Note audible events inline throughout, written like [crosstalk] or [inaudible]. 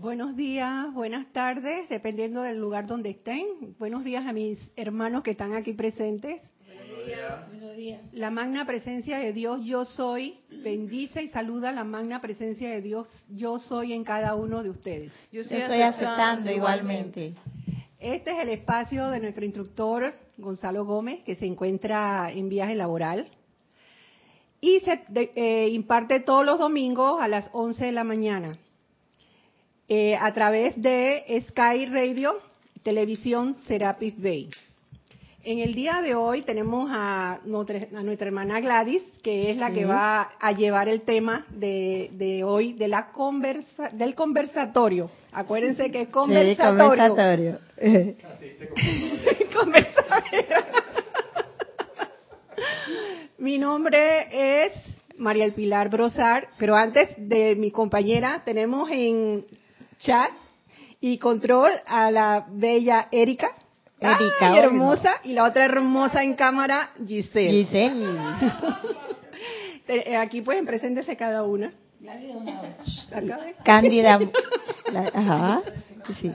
Buenos días, buenas tardes, dependiendo del lugar donde estén. Buenos días a mis hermanos que están aquí presentes. Buenos días. Buenos días. La magna presencia de Dios, yo soy, bendice y saluda la magna presencia de Dios, yo soy en cada uno de ustedes. Yo estoy, aceptando igualmente. Este es el espacio de nuestro instructor Gonzalo Gómez, que se encuentra en viaje laboral. Y se eh, imparte todos los domingos a las 11 de la mañana. Eh, a través de Sky Radio, Televisión Serapis Bay. En el día de hoy tenemos a nuestra, hermana Gladys, que es la que va a llevar el tema de, hoy, de la conversa, del conversatorio. Acuérdense que es conversatorio. conversatorio. [laughs] Mi nombre es María El Pilar Brosar, pero antes de mi compañera tenemos en chat y control a la bella Erika. Erika, hermosa, y la otra hermosa en cámara, Giselle. Giselle. [laughs] Eh, aquí pueden preséntese cada una. Cándida. ajá, sí.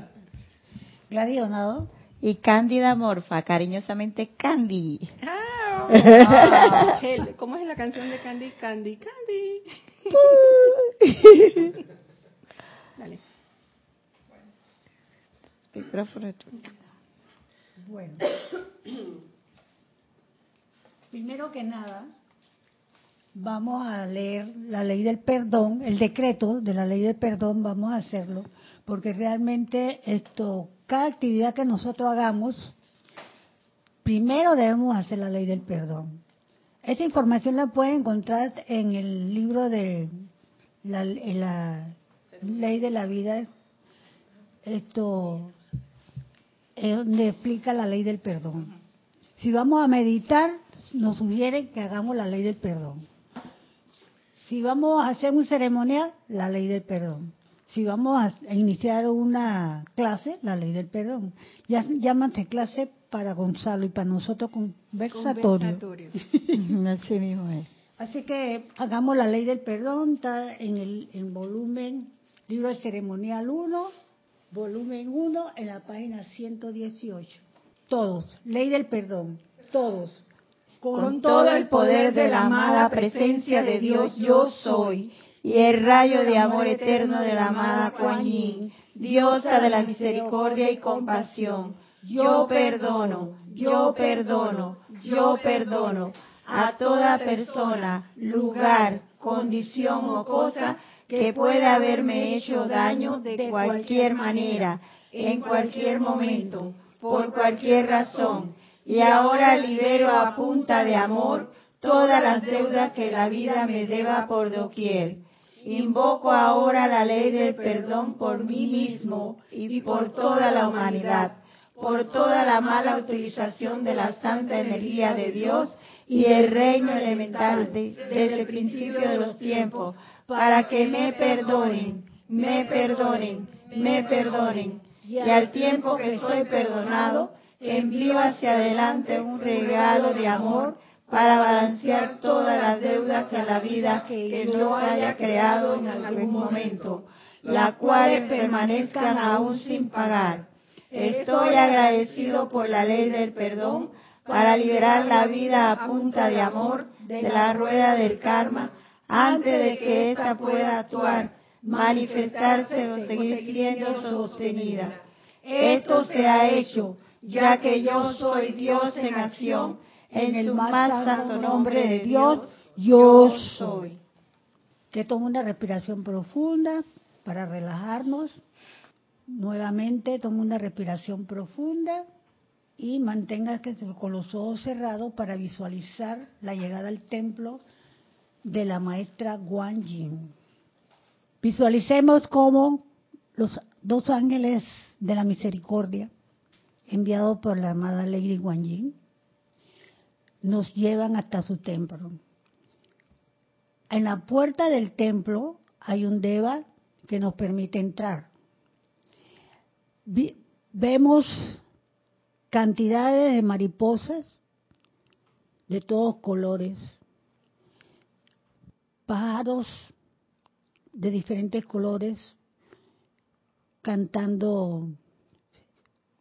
Gladys Donado. Y Cándida Morfa, cariñosamente Candy. Ah, [laughs] ¿Cómo es la canción de Candy? Candy, Candy. Dale. Bueno. [coughs] Primero que nada, vamos a leer la ley del perdón, el decreto de la ley del perdón, vamos a hacerlo, porque realmente esto, cada actividad que nosotros hagamos, primero debemos hacer la ley del perdón. Esa información la pueden encontrar en el libro de la, la ley de la vida, esto es donde explica la ley del perdón. Si vamos a meditar, nos sugiere que hagamos la ley del perdón. Si vamos a hacer un ceremonial, la ley del perdón. Si vamos a iniciar una clase, la ley del perdón. Ya llámate clase para Gonzalo y para nosotros conversatorio. [laughs] Así mismo es. Así que hagamos la ley del perdón, está en el en volumen, libro de ceremonial 1, volumen 1, en la página 118. Todos, ley del perdón, todos. Con, todo el poder de la amada presencia de Dios, yo soy, y el rayo de amor eterno de la amada Kuan Yin, diosa de la misericordia y compasión. Yo perdono, yo perdono, yo perdono a toda persona, lugar, condición o cosa que pueda haberme hecho daño de cualquier manera, en cualquier momento, por cualquier razón. Y ahora libero a punta de amor todas las deudas que la vida me deba por doquier. Invoco ahora la ley del perdón por mí mismo y por toda la humanidad, por toda la mala utilización de la santa energía de Dios y el reino elemental desde el principio de los tiempos para que me perdonen, me perdonen, me perdonen. Y al tiempo que soy perdonado, envío hacia adelante un regalo de amor para balancear todas las deudas a la vida que no haya creado en algún momento, las cuales permanezcan aún sin pagar. Estoy agradecido por la ley del perdón para liberar la vida a punta de amor de la rueda del karma antes de que ésta pueda actuar, manifestarse o seguir siendo sostenida. Esto se ha hecho, ya que yo soy Dios en acción, en el más santo nombre de Dios, yo soy. Que toma una respiración profunda para relajarnos. Nuevamente toma una respiración profunda y mantenga con los ojos cerrados para visualizar la llegada al templo de la maestra Guan Yin. Visualicemos cómo los dos ángeles de la misericordia, enviados por la amada Lady Guan Yin, nos llevan hasta su templo. En la puerta del templo hay un deva que nos permite entrar. vemos cantidades de mariposas de todos colores, pájaros de diferentes colores, cantando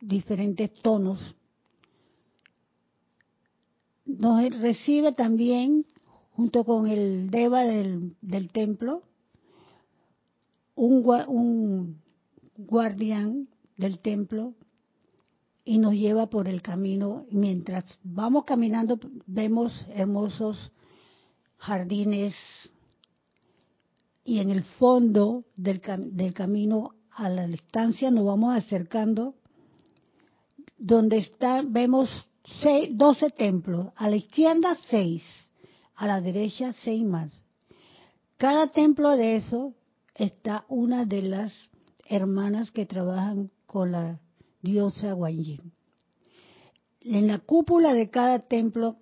diferentes tonos. Nos recibe también, junto con el Deva del, templo, un guardián del templo y nos lleva por el camino. Mientras vamos caminando vemos hermosos jardines y en el fondo del, del camino a la distancia nos vamos acercando donde está vemos seis, 12 templos, a la izquierda seis, a la derecha seis más. Cada templo de eso está una de las hermanas que trabajan con la diosa Guanyin. En la cúpula de cada templo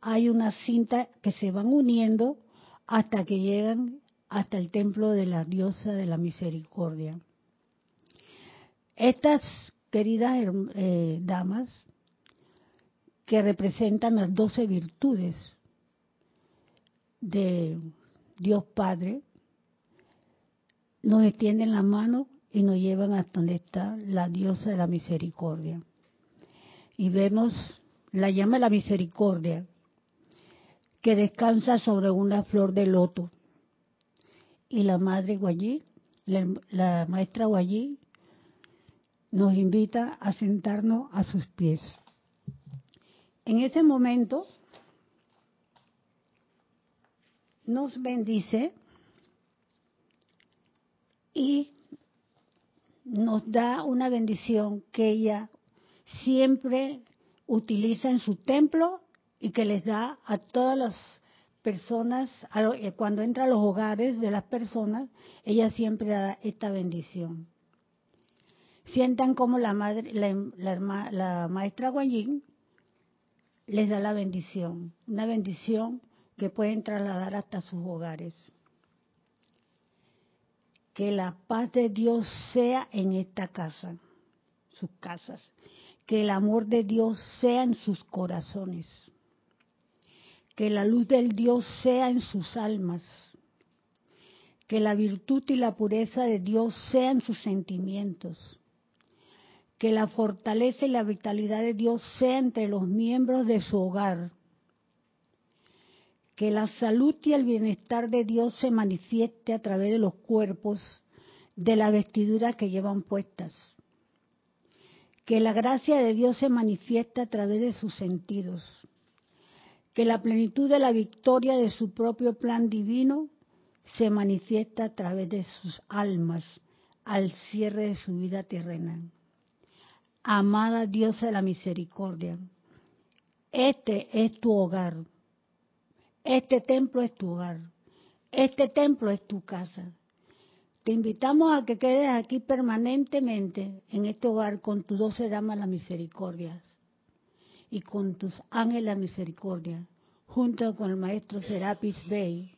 hay una cinta que se van uniendo hasta que llegan hasta el templo de la diosa de la misericordia. Estas queridas eh, damas que representan las doce virtudes de Dios Padre, nos extienden la mano y nos llevan hasta donde está la diosa de la misericordia. Y vemos la llama de la misericordia que descansa sobre una flor de loto. Y la madre Guayí, la, la maestra Guayí, nos invita a sentarnos a sus pies. En ese momento nos bendice y nos da una bendición que ella siempre utiliza en su templo y que les da a todas las personas, eh, cuando entra a los hogares de las personas, ella siempre da esta bendición. Sientan como la, madre, la, la maestra Guanyin les da la bendición, una bendición que pueden trasladar hasta sus hogares. Que la paz de Dios sea en esta casa, sus casas, que el amor de Dios sea en sus corazones, que la luz del Dios sea en sus almas, que la virtud y la pureza de Dios sean sus sentimientos, que la fortaleza y la vitalidad de Dios sea entre los miembros de su hogar, que la salud y el bienestar de Dios se manifieste a través de los cuerpos, de la vestidura que llevan puestas. Que la gracia de Dios se manifieste a través de sus sentidos. Que la plenitud de la victoria de su propio plan divino se manifiesta a través de sus almas al cierre de su vida terrena. Amada diosa de la misericordia, este es tu hogar este templo es tu hogar. Este templo es tu casa. Te invitamos a que quedes aquí permanentemente en este hogar con tus doce damas la misericordia y con tus ángeles misericordia, junto con el maestro Serapis Bey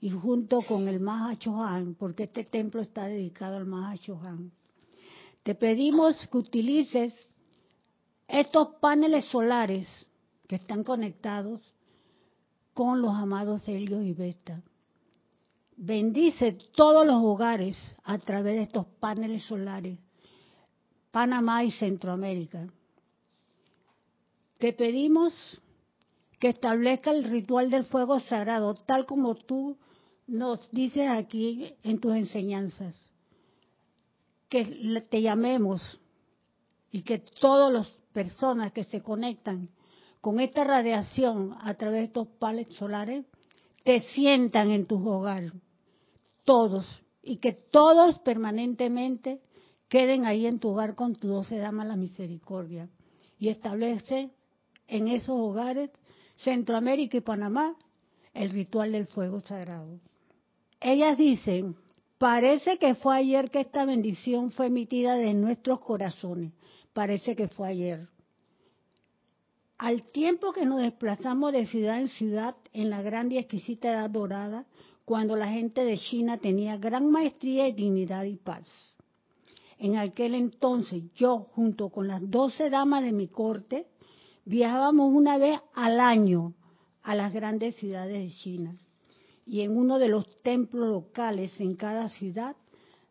y junto con el Maha Chohan, porque este templo está dedicado al Maha Chohan. Te pedimos que utilices estos paneles solares que están conectados con los amados Helios y Vesta. Bendice todos los hogares a través de estos paneles solares, Panamá y Centroamérica. Te pedimos que establezca el ritual del fuego sagrado, tal como tú nos dices aquí en tus enseñanzas. Que te llamemos y que todas las personas que se conectan con esta radiación a través de estos paneles solares, te sientan en tu hogar, todos, y que todos permanentemente queden ahí en tu hogar con tu doce damas la misericordia. Y establece en esos hogares, Centroamérica y Panamá, el ritual del fuego sagrado. Ellas dicen, parece que fue ayer que esta bendición fue emitida de nuestros corazones, parece que fue ayer. Al tiempo que nos desplazamos de ciudad en ciudad en la grande y exquisita edad dorada, cuando la gente de China tenía gran maestría y dignidad y paz. En aquel entonces yo, junto con las doce damas de mi corte, viajábamos una vez al año a las grandes ciudades de China. Y en uno de los templos locales en cada ciudad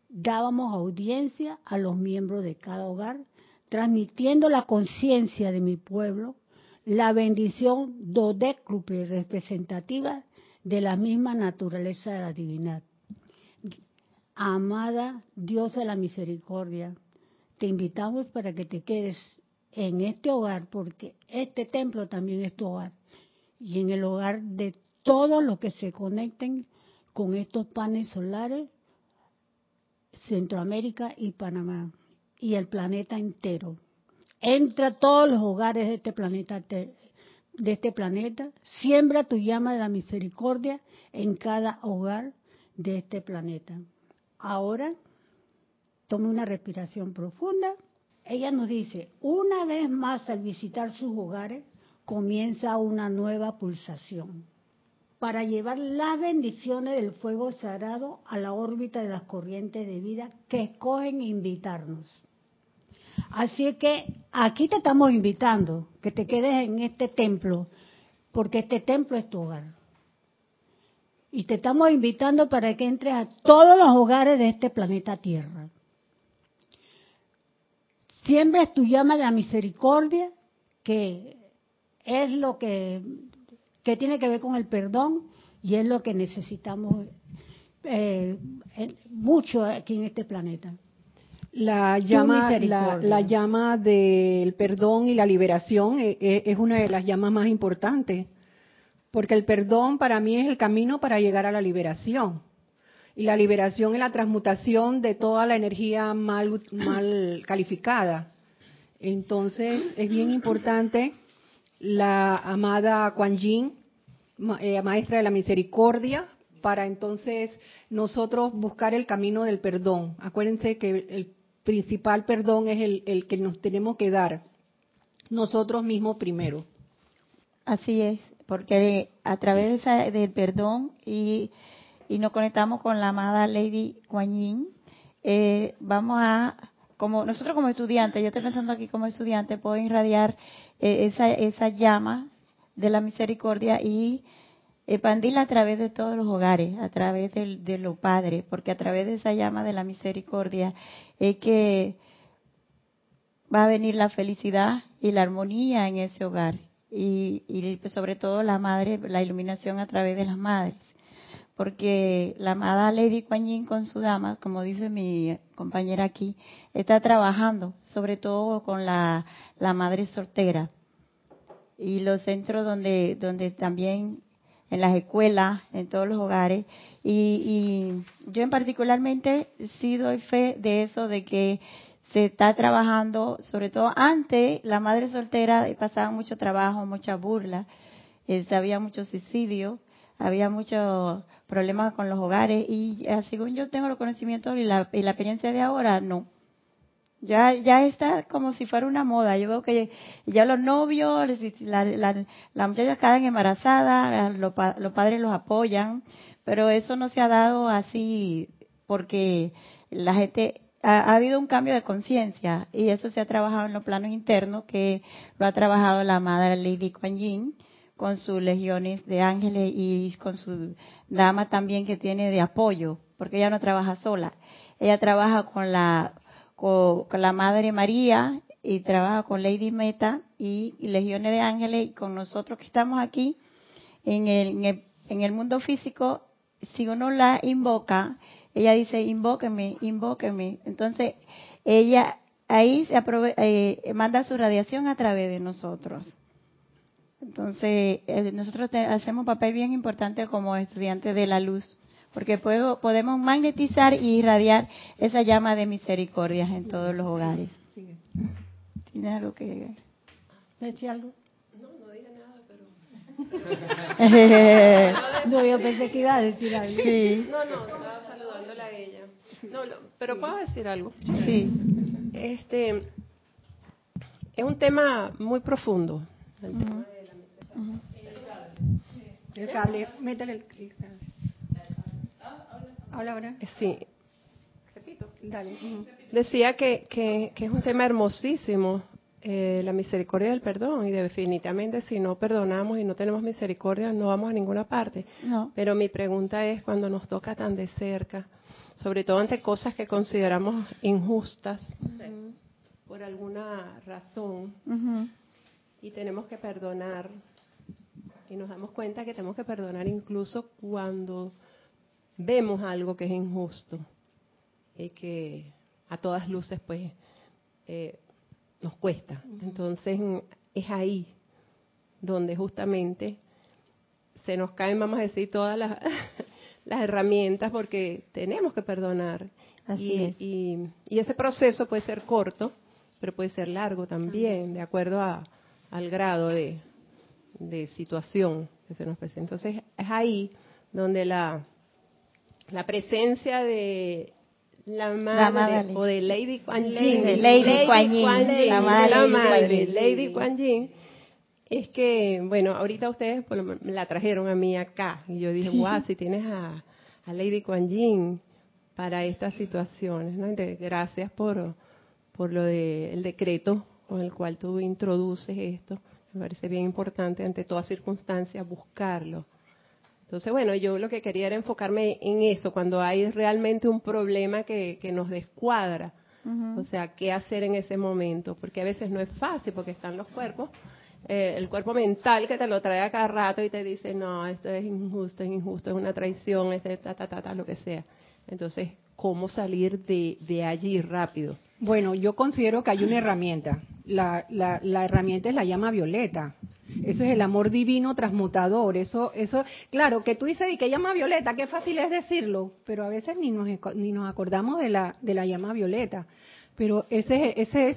dábamos audiencia a los miembros de cada hogar, transmitiendo la conciencia de mi pueblo, la bendición dodécruple representativa de la misma naturaleza de la divinidad. Amada Dios de la misericordia, te invitamos para que te quedes en este hogar, porque este templo también es tu hogar, y en el hogar de todos los que se conecten con estos paneles solares, Centroamérica y Panamá, y el planeta entero. Entra a todos los hogares de este planeta, de este planeta, siembra tu llama de la misericordia en cada hogar de este planeta. Ahora, tome una respiración profunda ella nos dice, una vez más al visitar sus hogares, comienza una nueva pulsación para llevar las bendiciones del fuego sagrado a la órbita de las corrientes de vida que escogen invitarnos. Así que aquí te estamos invitando, que te quedes en este templo, porque este templo es tu hogar. Y te estamos invitando para que entres a todos los hogares de este planeta Tierra es tu llama de la misericordia, que es lo que, que tiene que ver con el perdón y es lo que necesitamos eh, mucho aquí en este planeta. La llama, la, llama del perdón y la liberación es, eh, eh, es una de las llamas más importantes, porque el perdón para mí es el camino para llegar a la liberación. Y la liberación es la transmutación de toda la energía mal, calificada. Entonces, es bien importante la amada Kuan Yin, eh, maestra de la misericordia, para entonces nosotros buscar el camino del perdón. Acuérdense que el principal perdón es el, el que nos tenemos que dar nosotros mismos primero. Así es, porque a través del perdón y y nos conectamos con la amada Lady Kuan Yin, eh, vamos a, como nosotros como estudiantes, yo estoy pensando aquí como estudiante, puedo irradiar eh, esa, esa llama de la misericordia y expandirla a través de todos los hogares, a través de, los padres, porque a través de esa llama de la misericordia es que va a venir la felicidad y la armonía en ese hogar. Y sobre todo la madre, la iluminación a través de las madres porque la amada Lady Kuan con su dama, como dice mi compañera aquí, está trabajando, sobre todo con la, madre soltera y los centros donde, donde también en las escuelas, en todos los hogares. Y, y yo en particularmente sí doy fe de eso, de que se está trabajando, sobre todo antes, la madre soltera pasaba mucho trabajo, mucha burla, eh, había mucho suicidio, había mucho problemas con los hogares y eh, según yo tengo los conocimientos y la, experiencia de ahora, no. Ya, ya está como si fuera una moda. Yo veo que ya los novios, la, la, las muchachas quedan embarazadas, los, los padres los apoyan, pero eso no se ha dado así porque la gente ha, habido un cambio de conciencia y eso se ha trabajado en los planos internos que lo ha trabajado la madre Lady Kuan Yin con sus legiones de ángeles y con su dama también que tiene de apoyo, porque ella no trabaja sola. Ella trabaja con la, con, la Madre María y trabaja con Lady Meta y, legiones de ángeles y con nosotros que estamos aquí en el, en el, mundo físico. Si uno la invoca, ella dice, invóqueme, invóqueme. Entonces, ella ahí se eh, manda su radiación a través de nosotros. Entonces, eh, nosotros hacemos un papel bien importante como estudiantes de la luz, porque podemos magnetizar y irradiar esa llama de misericordia en todos los hogares. ¿Tiene algo que decir algo? No, no dije nada, pero... [laughs] no, yo pensé que iba a decir algo. Sí. No, no, estaba saludándola a ella. No, pero puedo decir algo. Sí. Este, es un tema muy profundo. El tema el cable, métele el Habla ahora. Sí. Repito. Dale. Decía que, que, es un tema hermosísimo, eh, la misericordia del perdón, y definitivamente si no perdonamos y no tenemos misericordia, no vamos a ninguna parte. No. Pero mi pregunta es, cuando nos toca tan de cerca, sobre todo ante cosas que consideramos injustas por alguna razón y tenemos que perdonar y nos damos cuenta que tenemos que perdonar incluso cuando vemos algo que es injusto y que a todas luces pues eh, nos cuesta. Entonces es ahí donde justamente se nos caen, vamos a decir, todas las, [laughs] las herramientas porque tenemos que perdonar. Así y, es. y- y ese proceso puede ser corto, pero puede ser largo también, de acuerdo a, al grado de, de situación que se nos presenta. Entonces es ahí donde la, la presencia de la madre, Lady. o de Lady Kuan Yin, de Lady Kuan Yin, Kuan Yin, la de Lady madre. Lady Kuan Yin, es que, bueno, ahorita ustedes la trajeron a mí acá y yo dije, guau, [laughs] si tienes a, a Lady Kuan Yin para estas situaciones, ¿no? Entonces, gracias por, por lo del decreto con el cual tú introduces esto. Me parece bien importante ante toda circunstancia buscarlo. Entonces, bueno, yo lo que quería era enfocarme en eso, cuando hay realmente un problema que, que nos descuadra. O sea, qué hacer en ese momento, porque a veces no es fácil, porque están los cuerpos, eh, el cuerpo mental que te lo trae a cada rato y te dice, no, esto es injusto, es injusto, es una traición, es de ta, ta, ta, ta, lo que sea. Entonces, ¿cómo salir de, de allí rápido? Bueno, yo considero que hay una herramienta. La, la, la herramienta es la llama violeta. Eso es el amor divino transmutador. Eso, eso, claro, que tú dices, ¿y qué llama violeta? Qué fácil es decirlo, pero a veces ni nos, ni nos acordamos de la, de la llama violeta. Pero ese, ese es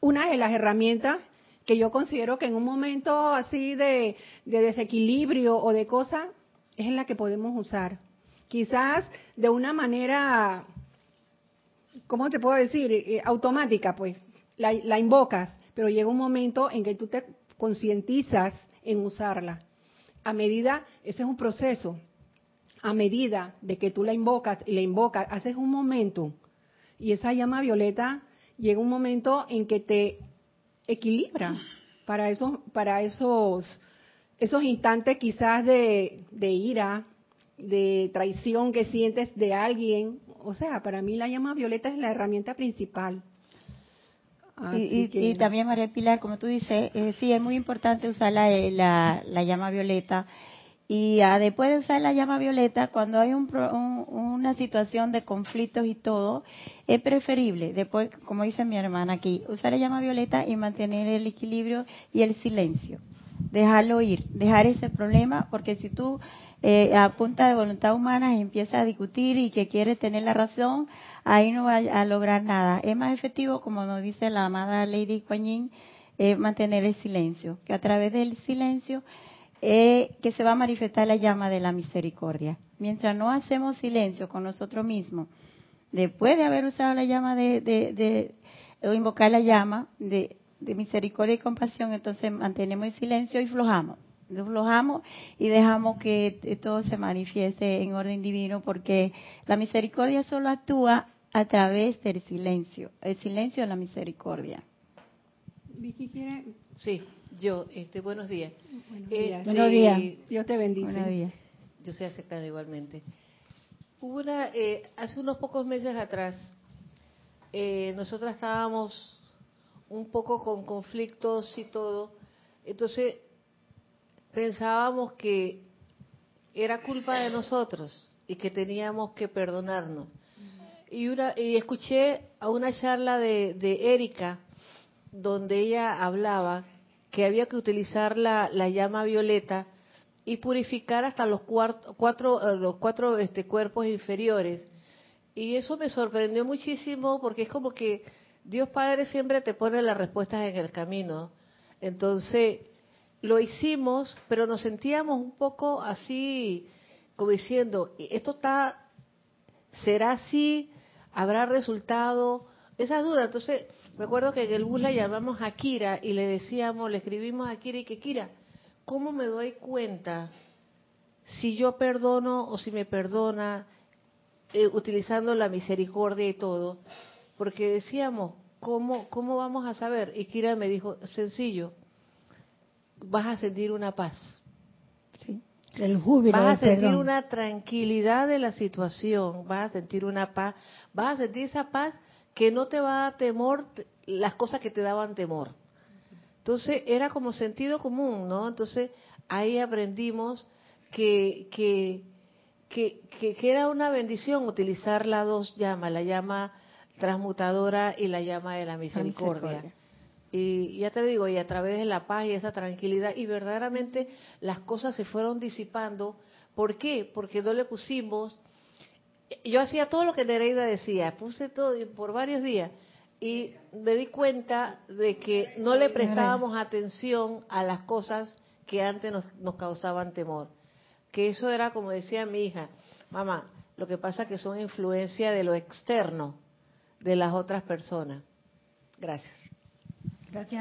una de las herramientas que yo considero que en un momento así de, de desequilibrio o de cosa, es la que podemos usar. Quizás de una manera ¿cómo te puedo decir? Eh, automática, pues. La, invocas, pero llega un momento en que tú te concientizas en usarla. A medida, ese es un proceso. A medida de que tú la invocas y la invocas, haces un momento. Y esa llama violeta llega un momento en que te equilibra para esos, para esos, esos instantes quizás de ira, de traición que sientes de alguien. O sea, para mí la llama violeta es la herramienta principal. Y, que- también María Pilar, como tú dices, eh, sí, es muy importante usar la, eh, la, la llama violeta. Y ah, después de usar la llama violeta, cuando hay un un- una situación de conflictos y todo, es preferible, después, como dice mi hermana aquí, usar la llama violeta y mantener el equilibrio y el silencio. Dejarlo ir, dejar ese problema, porque si tú eh, a punta de voluntad humana empiezas a discutir y que quieres tener la razón, ahí no va a lograr nada. Es más efectivo, como nos dice la amada Lady Kuan Yin, eh, mantener el silencio, que a través del silencio eh, que se va a manifestar la llama de la misericordia. Mientras no hacemos silencio con nosotros mismos, después de haber usado la llama de, de, de- o invocar la llama de, de misericordia y compasión, entonces mantenemos el silencio y flojamos. Flojamos y dejamos que todo se manifieste en orden divino, porque la misericordia solo actúa a través del silencio. El silencio es la misericordia. Vicky quiere. Sí, yo, este, buenos días. Buenos Este, días. Buenos días. Dios te bendice. Buenos días. Yo soy aceptada igualmente. Hubo una, eh, hace unos pocos meses atrás, eh, nosotras estábamos un poco con conflictos y todo, entonces pensábamos que era culpa de nosotros y que teníamos que perdonarnos. Y, una, y escuché a una charla de, de Erika donde ella hablaba que había que utilizar la, la llama violeta y purificar hasta los cuart- cuatro, eh, los cuatro este, cuerpos inferiores. Y eso me sorprendió muchísimo porque es como que Dios Padre siempre te pone las respuestas en el camino. Entonces, lo hicimos, pero nos sentíamos un poco así, como diciendo, esto está, será así, habrá resultado, esas dudas. Entonces, recuerdo que en el bus la llamamos a Kira y le decíamos, le escribimos a Kira y que Kira, ¿cómo me doy cuenta si yo perdono o si me perdona, eh, utilizando la misericordia y todo? Porque decíamos, ¿cómo, ¿cómo vamos a saber? Y Kira me dijo, sencillo, vas a sentir una paz. Sí. El júbilo vas a sentir perdón. una tranquilidad de la situación, vas a sentir una paz, vas a sentir esa paz que no te va a dar temor las cosas que te daban temor. Entonces era como sentido común, ¿no? Entonces ahí aprendimos que, que, que, que, era una bendición utilizar las dos llamas, la llama transmutadora y la llama de la misericordia. misericordia. Y ya te digo, y a través de la paz y esa tranquilidad, y verdaderamente las cosas se fueron disipando. ¿Por qué? Porque no le pusimos. Yo hacía todo lo que Nereida decía, puse todo por varios días, y me di cuenta de que no le prestábamos atención a las cosas que antes nos, nos causaban temor. Que eso era como decía mi hija, mamá, lo que pasa que son influencia de lo externo, de las otras personas. Gracias. Ti.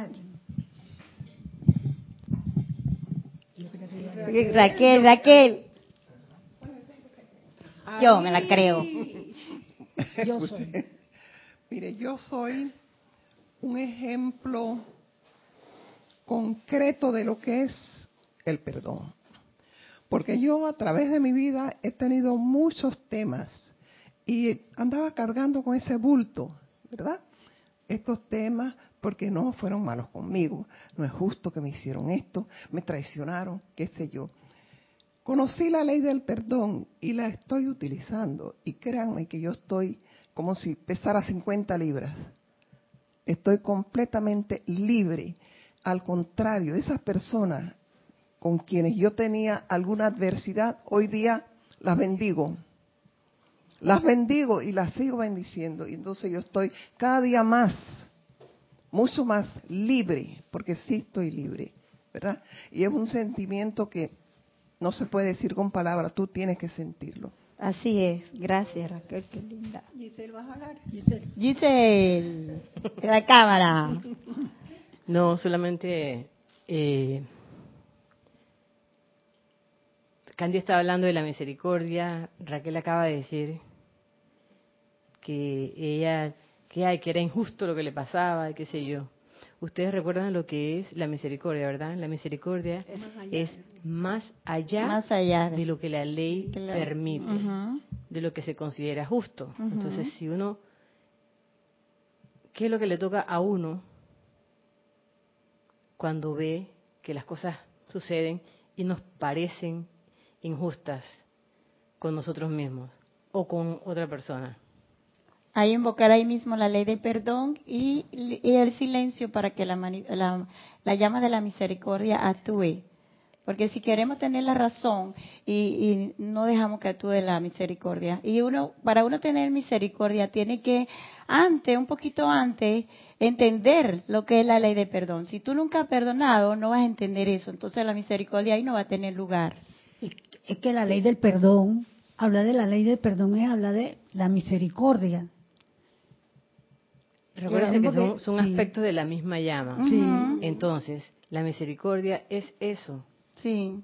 Raquel, Raquel. Yo me la creo. Yo soy. Mire, yo soy un ejemplo concreto de lo que es el perdón. Porque yo a través de mi vida he tenido muchos temas y andaba cargando con ese bulto, ¿verdad? Estos temas porque no fueron malos conmigo, no es justo que me hicieron esto, me traicionaron, qué sé yo. Conocí la ley del perdón y la estoy utilizando y créanme que yo estoy como si pesara 50 libras. Estoy completamente libre. Al contrario, esas personas con quienes yo tenía alguna adversidad, hoy día las bendigo. Las bendigo y las sigo bendiciendo. Y entonces yo estoy cada día más, mucho más libre, porque sí estoy libre, ¿verdad? Y es un sentimiento que no se puede decir con palabras, tú tienes que sentirlo. Así es. Gracias, Raquel, qué linda. Giselle, ¿vas a hablar? Giselle, de la cámara. [laughs] No, solamente eh, Candy estaba hablando de la misericordia, Raquel acaba de decir que ella, que, ay, que era injusto lo que le pasaba, qué sé yo. Ustedes recuerdan lo que es la misericordia, ¿verdad? La misericordia es más allá, Más allá de lo que la ley permite, de lo que se considera justo. Entonces, si uno, ¿qué es lo que le toca a uno cuando ve que las cosas suceden y nos parecen injustas con nosotros mismos o con otra persona? Ahí invocar ahí mismo la ley del perdón y, el silencio para que la, la, la llama de la misericordia actúe. Porque si queremos tener la razón y, y no dejamos que actúe la misericordia. Y uno, para uno tener misericordia tiene que antes, un poquito antes, entender lo que es la ley de perdón. Si tú nunca has perdonado, no vas a entender eso. Entonces la misericordia ahí no va a tener lugar. Es que la ley del perdón, hablar de la ley del perdón es hablar de la misericordia. Recuerden que son, son sí. aspectos de la misma llama. Sí. Entonces, la misericordia es eso. Sí.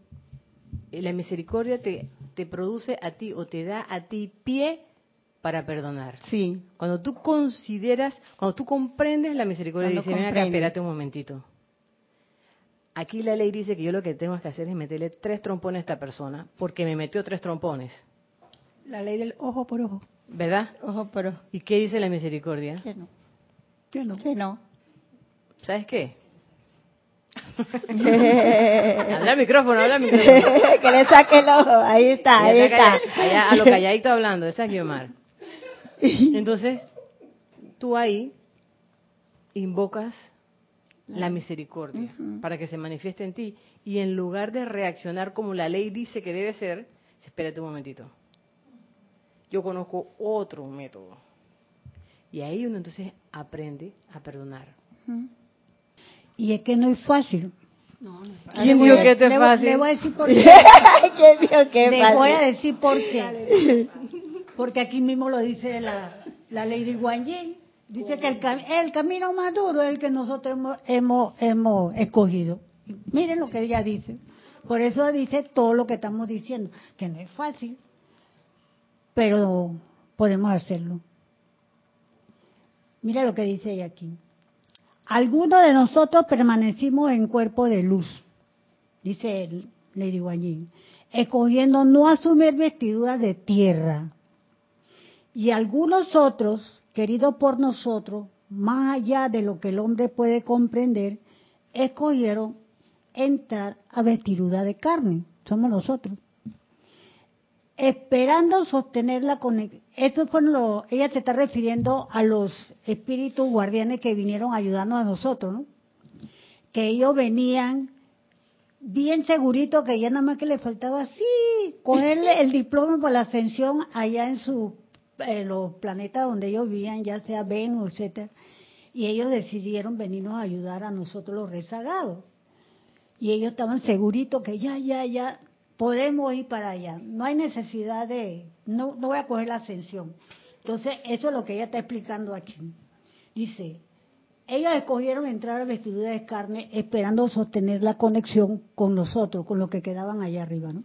Eh, La misericordia te, te produce a ti o te da a ti pie para perdonar. Sí. Cuando tú consideras, cuando tú comprendes la misericordia, Cuando dice, ven acá, espérate un momentito. Aquí la ley dice que yo lo que tengo que hacer es meterle tres trompones a esta persona, porque me metió tres trompones, La ley del ojo por ojo. ¿verdad? Ojo, pero ¿Y qué dice la misericordia? que no. Que no. Que no. ¿Sabes qué? [laughs] habla al micrófono, habla al micrófono. que le saque el ojo. Ahí está, ahí está. calla- allá, a lo calladito hablando, esa es Guiomar. Entonces, tú ahí invocas la misericordia para que se manifieste en ti. Y en lugar de reaccionar como la ley dice que debe ser, espérate un momentito. Yo conozco otro método. Y ahí uno entonces aprende a perdonar. Y es que no es fácil. ¿Quién dijo que esto es fácil? Le voy a decir por [laughs] qué. ¿Qué dijo que Le fácil? voy a decir por qué. Porque aquí mismo lo dice la, la Lady Guan Yin. Dice que el, cam- el camino más duro es el que nosotros hemos, hemos, hemos escogido. Miren lo que ella dice. Por eso dice todo lo que estamos diciendo, que no es fácil, pero podemos hacerlo. Mira lo que dice ella aquí. Algunos de nosotros permanecimos en cuerpo de luz, dice el Lady Guan Yin. escogiendo no asumir vestiduras de tierra. Y algunos otros, queridos por nosotros, más allá de lo que el hombre puede comprender, escogieron entrar a vestidura de carne. Somos nosotros. Esperando sostener la conexión. Lo, ella se está refiriendo a los espíritus guardianes que vinieron ayudando a nosotros, ¿no? Que ellos venían bien segurito que ya nada más que le faltaba así cogerle el diploma por la ascensión allá en su eh, los planetas donde ellos vivían, ya sea Venus, etcétera, y ellos decidieron venirnos a ayudar a nosotros los rezagados. Y ellos estaban seguritos que ya, ya, ya podemos ir para allá. No hay necesidad de, no, no voy a coger la ascensión. Entonces, eso es lo que ella está explicando aquí. Dice, ellos escogieron entrar a vestidura de carne esperando sostener la conexión con nosotros, con los que quedaban allá arriba, ¿no?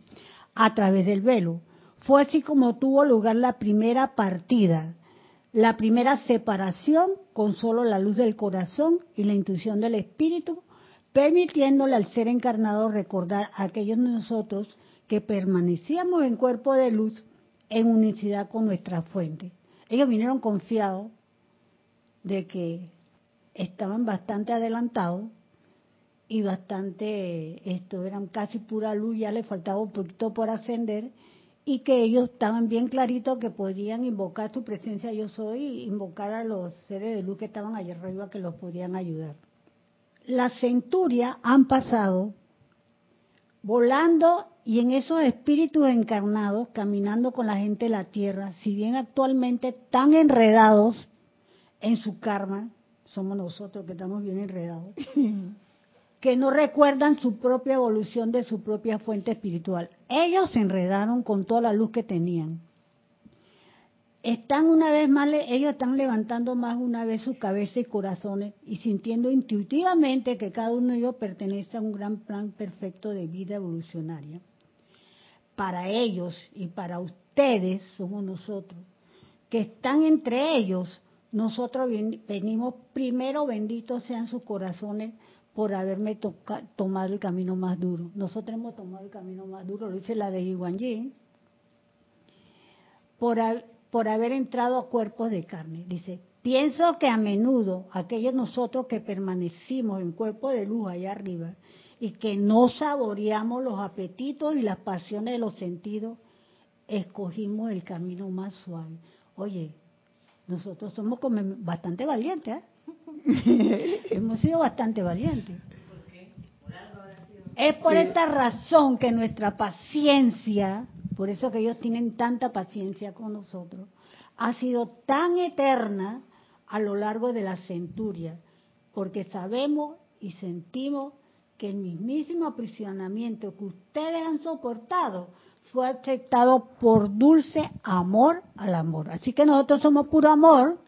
A través del velo. Fue así como tuvo lugar la primera partida, la primera separación con solo la luz del corazón y la intuición del espíritu, permitiéndole al ser encarnado recordar a aquellos de nosotros que permanecíamos en cuerpo de luz en unicidad con nuestra fuente. Ellos vinieron confiados de que estaban bastante adelantados y bastante, esto eran casi pura luz, ya les faltaba un poquito por ascender y que ellos estaban bien claritos que podían invocar tu presencia yo soy, invocar a los seres de luz que estaban allá arriba que los podían ayudar. Las centurias han pasado volando y en esos espíritus encarnados, caminando con la gente de la tierra, si bien actualmente tan enredados en su karma, somos nosotros que estamos bien enredados, [laughs] que no recuerdan su propia evolución de su propia fuente espiritual. Ellos se enredaron con toda la luz que tenían. Están una vez más, ellos están levantando más una vez su cabeza y corazones y sintiendo intuitivamente que cada uno de ellos pertenece a un gran plan perfecto de vida evolucionaria. Para ellos y para ustedes somos nosotros, que están entre ellos, nosotros venimos primero, benditos sean sus corazones, por haberme tomado el camino más duro. Nosotros hemos tomado el camino más duro, lo dice la de Iguanji, por, por haber entrado a cuerpos de carne. Dice, pienso que a menudo aquellos nosotros que permanecimos en cuerpo de luz allá arriba y que no saboreamos los apetitos y las pasiones de los sentidos, escogimos el camino más suave. Oye, nosotros somos bastante valientes, ¿eh? [laughs] Hemos sido bastante valientes. Es por esta razón que nuestra paciencia, por eso que ellos tienen tanta paciencia con nosotros, ha sido tan eterna a lo largo de la centuria, porque sabemos y sentimos que el mismísimo aprisionamiento que ustedes han soportado fue aceptado por dulce amor al amor. Así que nosotros somos puro amor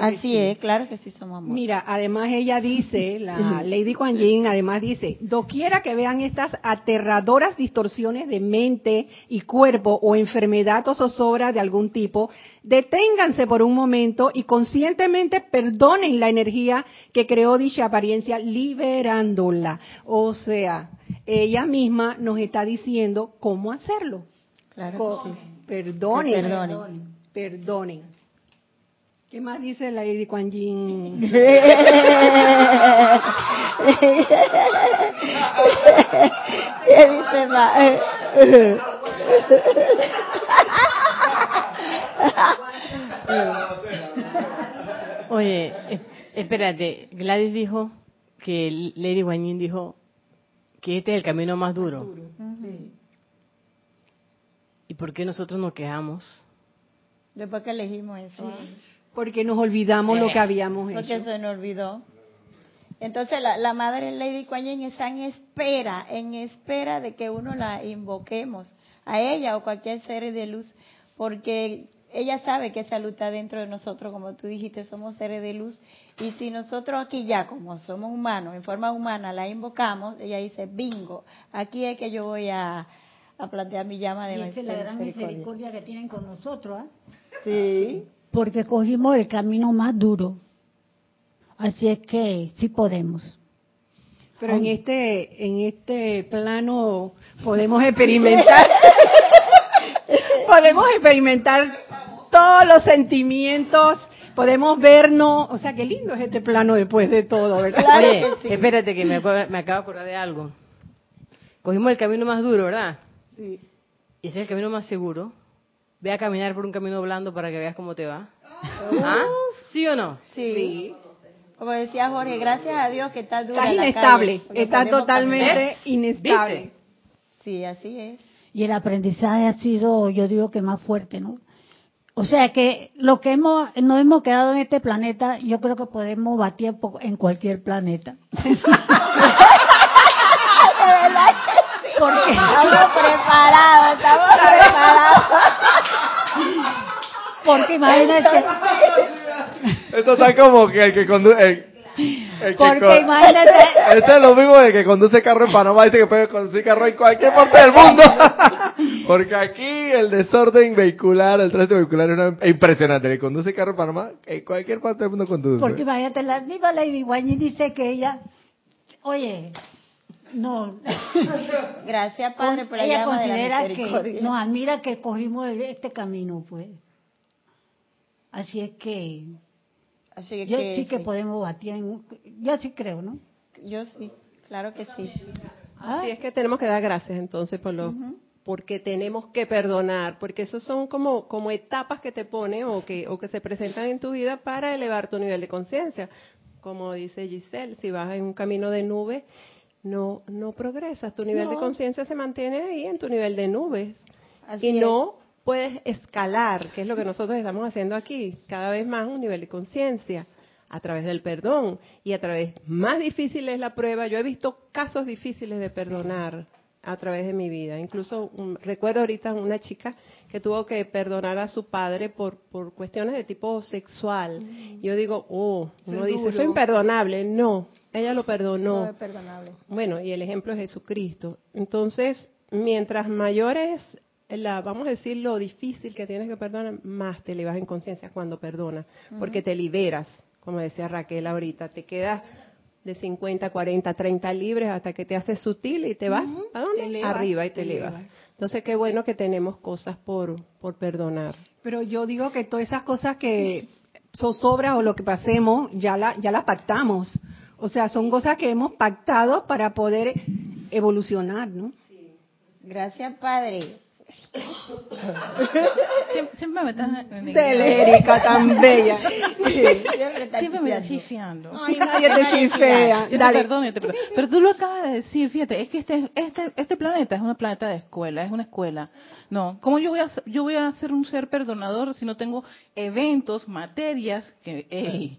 Así es, claro que sí somos amor. Mira, además ella dice, la Lady Kuan Yin además dice, doquiera que vean estas aterradoras distorsiones de mente y cuerpo o enfermedad o zozobra de algún tipo, deténganse por un momento y conscientemente perdonen la energía que creó dicha apariencia liberándola. O sea, ella misma nos está diciendo cómo hacerlo. Claro. Que sí. Perdonen. Perdonen. Perdonen. ¿Qué más dice la Lady Kuan Yin? [laughs] ¿Qué dice más? [laughs] Oye, espérate, Gladys dijo que Lady Guanyin dijo que este es el camino más duro. ¿Y por qué nosotros nos quejamos? Después que elegimos eso. Porque nos olvidamos lo que habíamos hecho. Porque se nos olvidó. Entonces la, madre Lady Kuan está en espera, en espera de que uno la invoquemos, a ella o cualquier ser de luz, porque ella sabe que esa luz está dentro de nosotros, como tú dijiste, somos seres de luz, y si nosotros aquí ya, como somos humanos, en forma humana, la invocamos, ella dice, bingo, aquí es que yo voy a, plantear mi llama de y esa es la gran misericordia que tienen con nosotros, ¿ah? Sí porque cogimos el camino más duro. Así es que sí podemos. Pero en este, en este plano podemos experimentar, [laughs] podemos experimentar todos los sentimientos, podemos vernos, o sea, qué lindo es este plano después de todo, ¿verdad? Oye, espérate que me, me acabo de acordar de algo. Cogimos el camino más duro, ¿verdad? Sí. Y ese es el camino más seguro. Ve a caminar por un camino blando para que veas cómo te va. ¿Ah? ¿Sí o no? Sí. Como decía Jorge, gracias a Dios que está dura Está la inestable, calle, está totalmente caminar. inestable. ¿Viste? Sí, así es. Y el aprendizaje ha sido, yo digo que más fuerte, ¿no? O sea que lo que hemos, nos hemos quedado en este planeta, yo creo que podemos batir en cualquier planeta. [laughs] Porque Estamos preparados, estamos preparados. Porque imagínate, Esto está como que el que conduce. Porque con- imagínate, Este es lo mismo de que conduce carro en Panamá, dice que puede conducir carro en cualquier parte del mundo. [laughs] Porque aquí el desorden vehicular, el tránsito vehicular es una- es impresionante. El que conduce carro en Panamá, en cualquier parte del mundo conduce. porque imagínate, la misma Lady Guanyi dice que ella, oye, no, [laughs] Gracias, Padre, por la ella llama de la considera que nos admira que cogimos este camino, pues. Así es que Así yo que sí que sí. podemos batir en, yo sí creo, ¿no? Yo sí, claro que sí. Así es que tenemos que dar gracias entonces por lo, porque tenemos que perdonar, porque esos son como, como etapas que te ponen o que, o que se presentan en tu vida para elevar tu nivel de conciencia. Como dice Giselle, si vas en un camino de nube, no, no progresas, tu nivel de conciencia se mantiene ahí en tu nivel de nubes. Así y es. no puedes escalar, que es lo que nosotros estamos haciendo aquí, cada vez más un nivel de conciencia a través del perdón y a través más difícil es la prueba. Yo he visto casos difíciles de perdonar a través de mi vida. Incluso recuerdo ahorita una chica que tuvo que perdonar a su padre por, por cuestiones de tipo sexual. Yo digo, oh, uno dice, duro. eso es imperdonable. No, ella lo perdonó. No es perdonable. Bueno, y el ejemplo es Jesucristo. Entonces, mientras mayores, la, vamos a decir, lo difícil que tienes que perdonar, más te elevas en conciencia cuando perdonas, porque te liberas, como decía Raquel ahorita, te quedas de 50, 40, 30 libres hasta que te haces sutil y te vas ¿a dónde? Elevas, Arriba y te, te elevas. elevas. Entonces, qué bueno que tenemos cosas por, por perdonar. Pero yo digo que todas esas cosas que zozobras o lo que pasemos, ya la, ya las pactamos. O sea, son cosas que hemos pactado para poder evolucionar, ¿no? Gracias, Padre. Siempre, siempre me estás... Telérica tan bella. Siempre me estás chiflando. chifiando. Ay, nadie te chifea. Yo te Dale. perdono, yo te perdono. Pero tú lo acabas de decir, fíjate, es que este, este, este planeta es un planeta de escuela, es una escuela. No, ¿cómo yo voy a, yo voy a ser un ser perdonador si no tengo eventos, materias que, ey,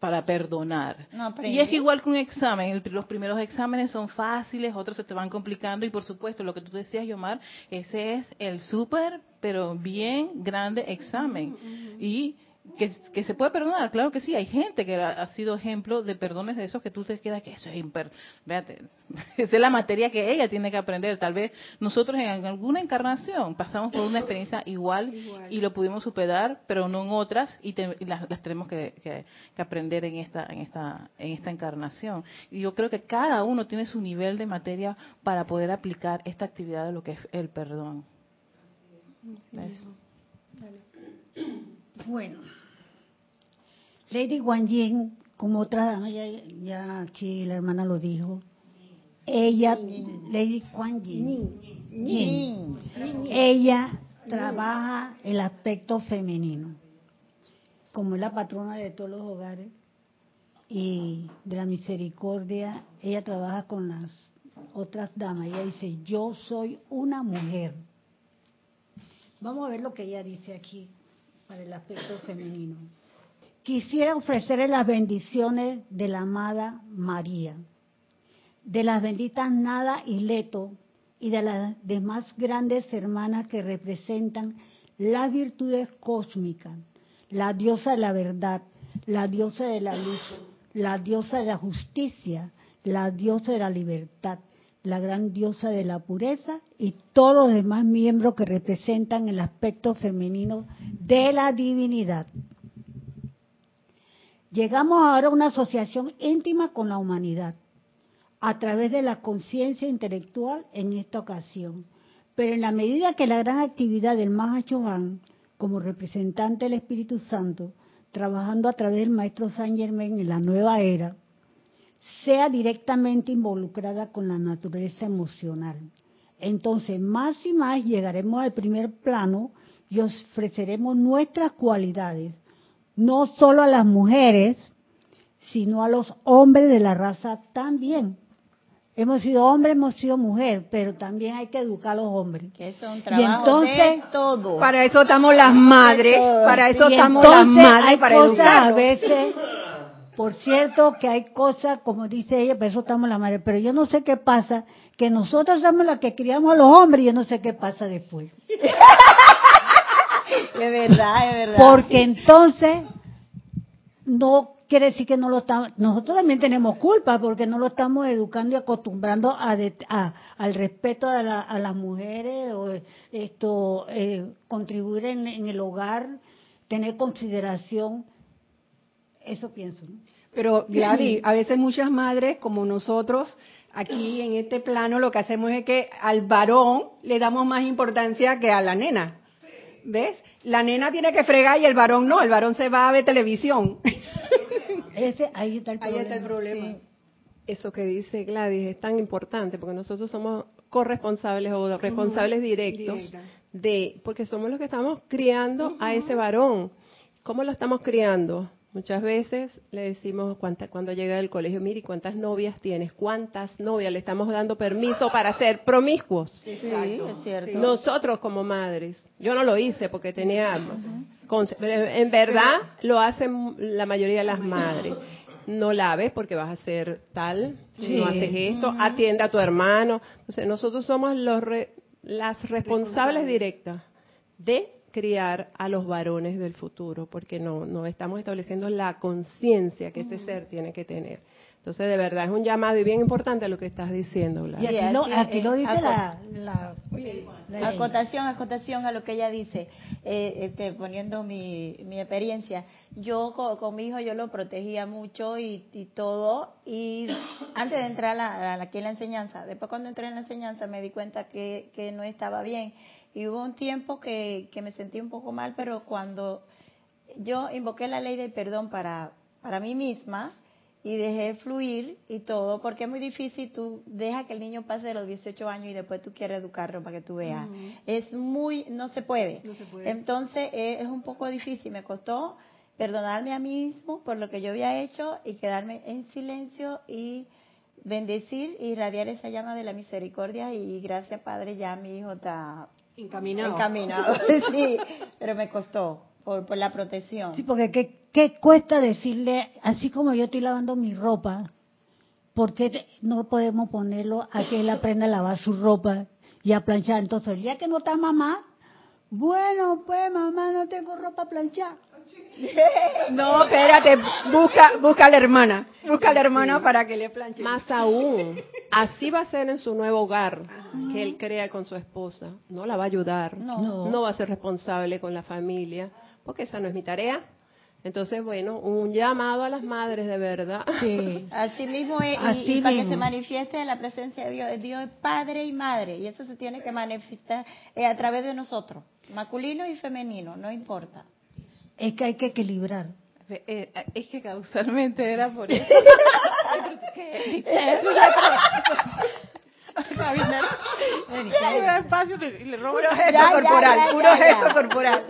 para perdonar? No y es igual que un examen, el- los primeros exámenes son fáciles, otros se te van complicando y por supuesto lo que tú decías, Yomar, ese es el súper, pero bien grande examen. Y que, que se puede perdonar, claro que sí, hay gente que ha, ha sido ejemplo de perdones de esos que tú te quedas que eso es imper... Véate, [laughs] esa es la materia que ella tiene que aprender. Tal vez nosotros en alguna encarnación pasamos por una [coughs] experiencia igual, y lo pudimos superar, pero no en otras y, te- y las, las tenemos que, que- que aprender en esta, en, esta, en esta encarnación. Y yo creo que cada uno tiene su nivel de materia para poder aplicar esta actividad de lo que es el perdón. ¿Ves? [coughs] Bueno, Lady Guan Yin, como otra dama, ya, ya aquí la hermana lo dijo, ella, Lady Guan Yin, Yin, ella trabaja el aspecto femenino, como es la patrona de todos los hogares y de la misericordia, ella trabaja con las otras damas, ella dice, yo soy una mujer. Vamos a ver lo que ella dice aquí para el aspecto femenino. Quisiera ofrecerle las bendiciones de la amada María, de las benditas Nada y Leto y de las demás grandes hermanas que representan las virtudes cósmicas, la diosa de la verdad, la diosa de la luz, la diosa de la justicia, la diosa de la libertad, la gran diosa de la pureza y todos los demás miembros que representan el aspecto femenino de la divinidad. Llegamos ahora a una asociación íntima con la humanidad. a través de la conciencia intelectual en esta ocasión. Pero en la medida que la gran actividad del Mahachohan, como representante del Espíritu Santo, trabajando a través del Maestro Saint Germain en la nueva era, sea directamente involucrada con la naturaleza emocional. Entonces, más y más llegaremos al primer plano y ofreceremos nuestras cualidades, no solo a las mujeres, sino a los hombres de la raza también. Hemos sido hombres, hemos sido mujer, pero también hay que educar a los hombres. Que es un Y trabajo entonces, de todo. Para eso estamos las madres, para eso y estamos las entonces madres, hay para cosas a educarlos. veces, por cierto, que hay cosas, como dice ella, para eso estamos las madres, pero yo no sé qué pasa, que nosotros somos las que criamos a los hombres y yo no sé qué pasa después. [laughs] Es verdad, es verdad. Porque entonces no quiere decir que no lo estamos, nosotros también tenemos culpa porque no lo estamos educando y acostumbrando a, de- a- al respeto a, la- a las mujeres o esto eh, contribuir en, en el hogar, tener consideración, eso pienso. ¿no? Pero Gladys, a veces muchas madres como nosotros aquí en este plano lo que hacemos es que al varón le damos más importancia que a la nena. ¿Ves? La nena tiene que fregar y el varón no, el varón se va a ver televisión. [laughs] Ese, ahí está el Ahí problema. está el problema. Eso que dice Gladys es tan importante porque nosotros somos corresponsables o responsables directos Directa. de, porque somos los que estamos criando a ese varón. ¿Cómo lo estamos criando? Muchas veces le decimos cuánta- cuando llega del colegio, mire, ¿cuántas novias tienes? ¿Cuántas novias? Le estamos dando permiso para ser promiscuos. Sí, es cierto. Nosotros como madres, yo no lo hice porque tenía, en verdad lo hacen la mayoría de las madres. No laves porque vas a hacer tal, no haces esto, atiende a tu hermano. Entonces nosotros somos los re- las responsables directas de criar a los varones del futuro, porque no, no estamos estableciendo la conciencia que ese ser tiene que tener. Entonces, de verdad, es un llamado y bien importante lo que estás diciendo, Y Gladys. aquí, lo, así aquí lo dice la, la, la ley. Acotación, acotación a lo que ella dice, eh, este, poniendo mi, mi experiencia. Yo con, con mi hijo yo lo protegía mucho y, y todo, y antes de entrar a la, a la- aquí en la enseñanza, después cuando entré en la enseñanza me di cuenta que, que no estaba bien. Y hubo un tiempo que, que me sentí un poco mal, pero cuando yo invoqué la ley del perdón para, para mí misma y dejé fluir y todo, porque es muy difícil, tú dejas que el niño pase de los 18 años y después tú quieres educarlo para que tú veas. Es muy, no se puede. No se puede. Entonces es un poco difícil, me costó perdonarme a mí mismo por lo que yo había hecho y quedarme en silencio y bendecir y irradiar esa llama de la misericordia y gracias Padre ya mi hijo está Encaminado. encaminado. [laughs] sí, pero me costó por, por la protección. Sí, porque ¿qué, qué cuesta decirle, así como yo estoy lavando mi ropa, ¿por qué no podemos ponerlo a que él aprenda a lavar su ropa y a planchar? Entonces, el día que no está mamá, bueno, pues mamá, no tengo ropa a planchar. [laughs] No, espérate, busca, busca a la hermana, busca a la hermana para que le planche. Más aún, así va a ser en su nuevo hogar que él crea con su esposa. No la va a ayudar, No. no, va a ser responsable con la familia, porque esa no es mi tarea. Entonces, bueno, un llamado a las madres de verdad. Sí. [laughs] Así mismo es, y- Así y, para que se manifieste la presencia de Dios, Dios es padre y madre, y eso se tiene que manifestar eh, a través de nosotros, masculino y femenino, no importa. Es que hay que equilibrar. Eh, eh, es que causalmente era por [laughs] eso. da espacio y le, robo Puro gesto puro gesto corporal.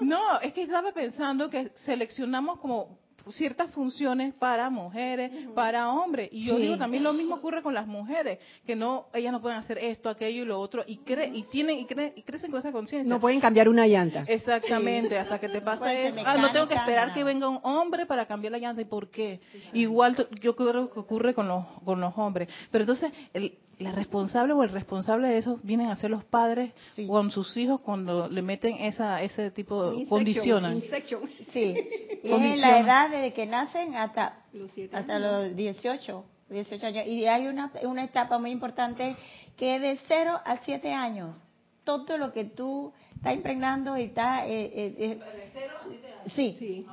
No, es que estaba pensando que seleccionamos como ciertas funciones para mujeres, para hombres. Y yo Sí. digo, también lo mismo ocurre con las mujeres, que no, ellas no pueden hacer esto, aquello y lo otro, y, cre y tienen y, cre y crecen con esa conciencia. No pueden cambiar una llanta. Exactamente, hasta que te pasa eso. Ah, no tengo que esperar que venga un hombre para cambiar la llanta. ¿Y por qué? Igual yo creo que ocurre con los, con los hombres. Pero entonces, el, la responsable o el responsable de eso vienen a ser los padres con sus hijos cuando le meten esa ese tipo de condiciones. Insection. Sí, [laughs] y es en la edad desde que nacen hasta, Los siete hasta los 18, 18 años. Y hay una, una etapa muy importante que es de 0 a 7 años. Todo lo que tú estás impregnando y estás... Eh, eh, eh, sí,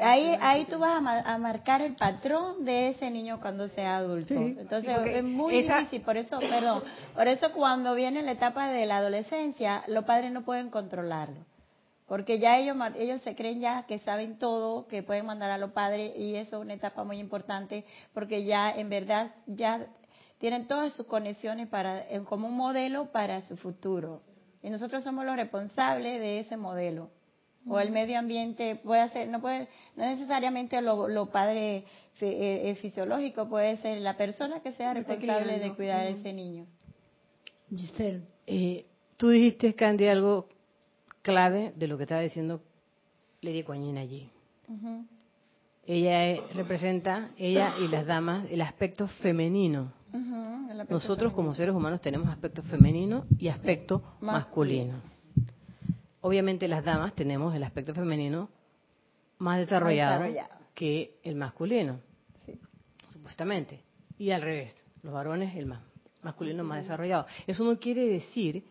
Ahí, ahí tú vas a, ma- a marcar el patrón de ese niño cuando sea adulto. Sí, Entonces es muy esa- difícil, por eso, perdón, por eso cuando viene la etapa de la adolescencia, los padres no pueden controlarlo. Porque ya ellos, ellos se creen ya que saben todo, que pueden mandar a los padres y eso es una etapa muy importante porque ya en verdad ya tienen todas sus conexiones para, como un modelo para su futuro. Y nosotros somos los responsables de ese modelo. O el medio ambiente puede ser, no puede, no necesariamente lo, lo padre fi- eh, eh, fisiológico, puede ser la persona que sea responsable de cuidar a ese niño. Giselle, Eh, tú dijiste, Candy, algo clave de lo que estaba diciendo Lady Yin allí. Ella eh, representa, ella y las damas, el aspecto femenino. Ujú, el aspecto Nosotros como seres humanos tenemos aspecto femenino y aspecto Masculino. masculino. Obviamente las damas tenemos el aspecto femenino más desarrollado, desarrollado. que el masculino, supuestamente. Y al revés, los varones el más masculino más desarrollado. Eso no quiere decir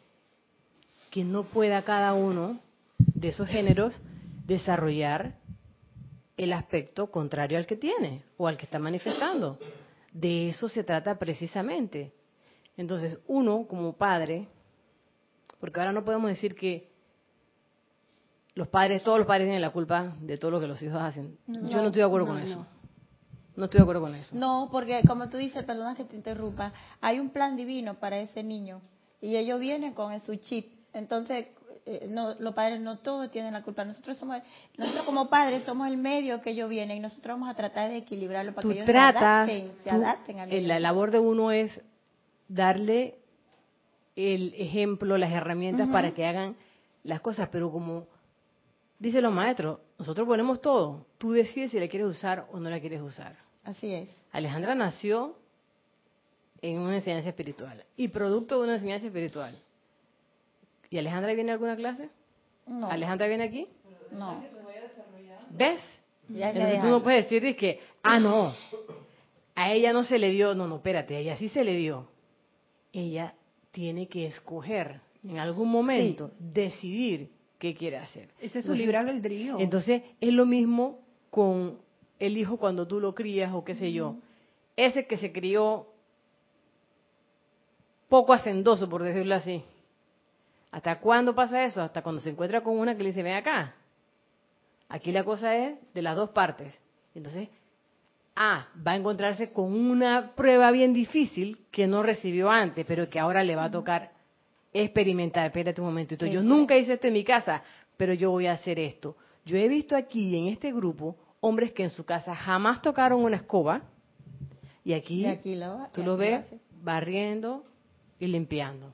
que no pueda cada uno de esos géneros desarrollar el aspecto contrario al que tiene o al que está manifestando. De eso se trata precisamente. Entonces, uno como padre, porque ahora no podemos decir que los padres, todos los padres tienen la culpa de todo lo que los hijos hacen. Yo no estoy de acuerdo no, con no. eso. No estoy de acuerdo con eso. No, porque como tú dices, perdona que te interrumpa, hay un plan divino para ese niño y ellos vienen con su chip. Entonces, eh, no, los padres no todos tienen la culpa. Nosotros somos, nosotros como padres somos el medio que ellos vienen y nosotros vamos a tratar de equilibrarlo para Tú que ellos tratas, se adapten, se tú- adapten al la labor de uno es darle el ejemplo, las herramientas para que hagan las cosas, pero como dicen los maestros, nosotros ponemos todo. Tú decides si la quieres usar o no la quieres usar. Así es. Alejandra nació en una enseñanza espiritual y producto de una enseñanza espiritual. ¿Y Alejandra viene a alguna clase? No, ¿Alejandra viene aquí? no. ¿Ves? Ya que Entonces tú no puedes decir que, ah, no, a ella no se le dio, no, no, espérate, a ella sí se le dio. Ella tiene que escoger en algún momento, decidir qué quiere hacer. Ese es su libre albedrío. Entonces es lo mismo con el hijo cuando tú lo crías o qué sé yo. Ese que se crió poco hacendoso, por decirlo así. ¿Hasta cuándo pasa eso? Hasta cuando se encuentra con una que le dice, ven acá. Aquí la cosa es de las dos partes. Entonces, ah, va a encontrarse con una prueba bien difícil que no recibió antes, pero que ahora le va a tocar experimentar. Espérate un momentito, yo nunca hice esto en mi casa, pero yo voy a hacer esto. Yo he visto aquí en este grupo hombres que en su casa jamás tocaron una escoba y aquí, Y aquí lo- tú y lo ves barriendo y limpiando.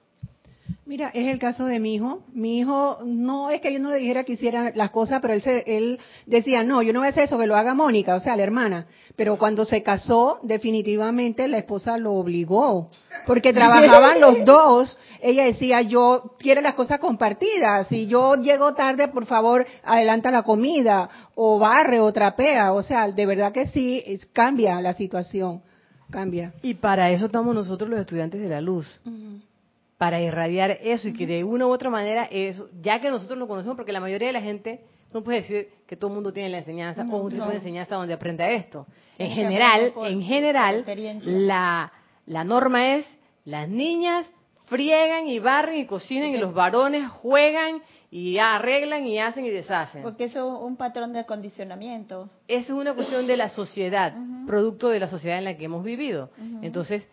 Mira, es el caso de mi hijo. Mi hijo, no es que yo no le dijera que hiciera las cosas, pero él, se- él decía, no, yo no voy a hacer eso, que lo haga Mónica, o sea, la hermana. Pero cuando se casó, definitivamente la esposa lo obligó, porque trabajaban los dos. Ella decía, yo quiero las cosas compartidas. Si yo llego tarde, por favor, adelanta la comida, o barre, o trapea. O sea, de verdad que sí, es- cambia la situación, cambia. Y para eso estamos nosotros los estudiantes de la luz. Para irradiar eso y que de una u otra manera eso, ya que nosotros lo conocemos, porque la mayoría de la gente no puede decir que todo el mundo tiene la enseñanza o un tipo de enseñanza donde aprenda esto. En general, en general, la, la norma es las niñas friegan y barren y cocinan y los varones juegan y arreglan y hacen y deshacen. Porque eso es un patrón de acondicionamiento. Esa es una cuestión de la sociedad, producto de la sociedad en la que hemos vivido. Entonces,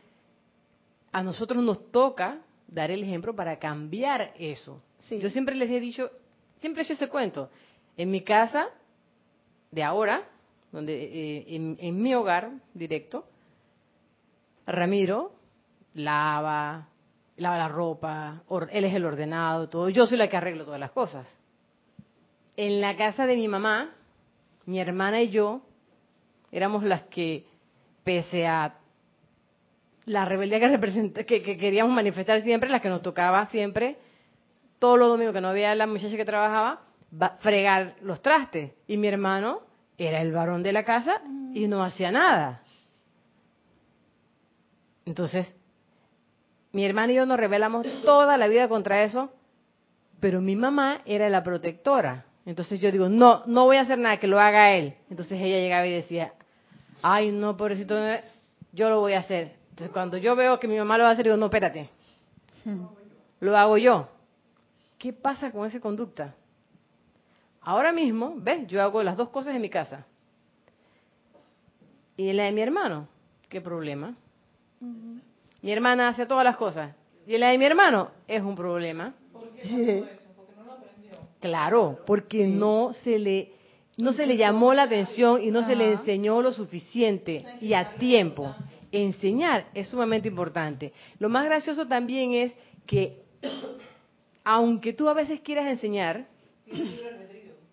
a nosotros nos toca dar el ejemplo para cambiar eso. Sí. Yo siempre les he dicho, siempre he hecho ese cuento. En mi casa, de ahora, donde eh, en, en mi hogar directo, Ramiro lava, lava la ropa, or- él es el ordenado, todo. Yo soy la que arreglo todas las cosas. En la casa de mi mamá, mi hermana y yo éramos las que, pese a la rebeldía que, que, que queríamos manifestar siempre, las que nos tocaba siempre, todos los domingos que no había la muchacha que trabajaba, fregar los trastes. Y mi hermano era el varón de la casa y no hacía nada. Entonces, mi hermana y yo nos rebelamos toda la vida contra eso, pero mi mamá era la protectora. Entonces yo digo, no, no voy a hacer nada, que lo haga él. Entonces ella llegaba y decía, ay, no, pobrecito, yo lo voy a hacer. Entonces cuando yo veo que mi mamá lo va a hacer, digo, no, espérate, lo hago yo. ¿Qué pasa con esa conducta? Ahora mismo, ¿ves? Yo hago las dos cosas en mi casa. ¿Y la de mi hermano? ¿Qué problema? Mi hermana hace todas las cosas. ¿Y la de mi hermano? Es un problema. Claro, porque no se le no se le llamó la atención y no se le enseñó lo suficiente y a tiempo. Enseñar es sumamente importante. Lo más gracioso también es que aunque tú a veces quieras enseñar,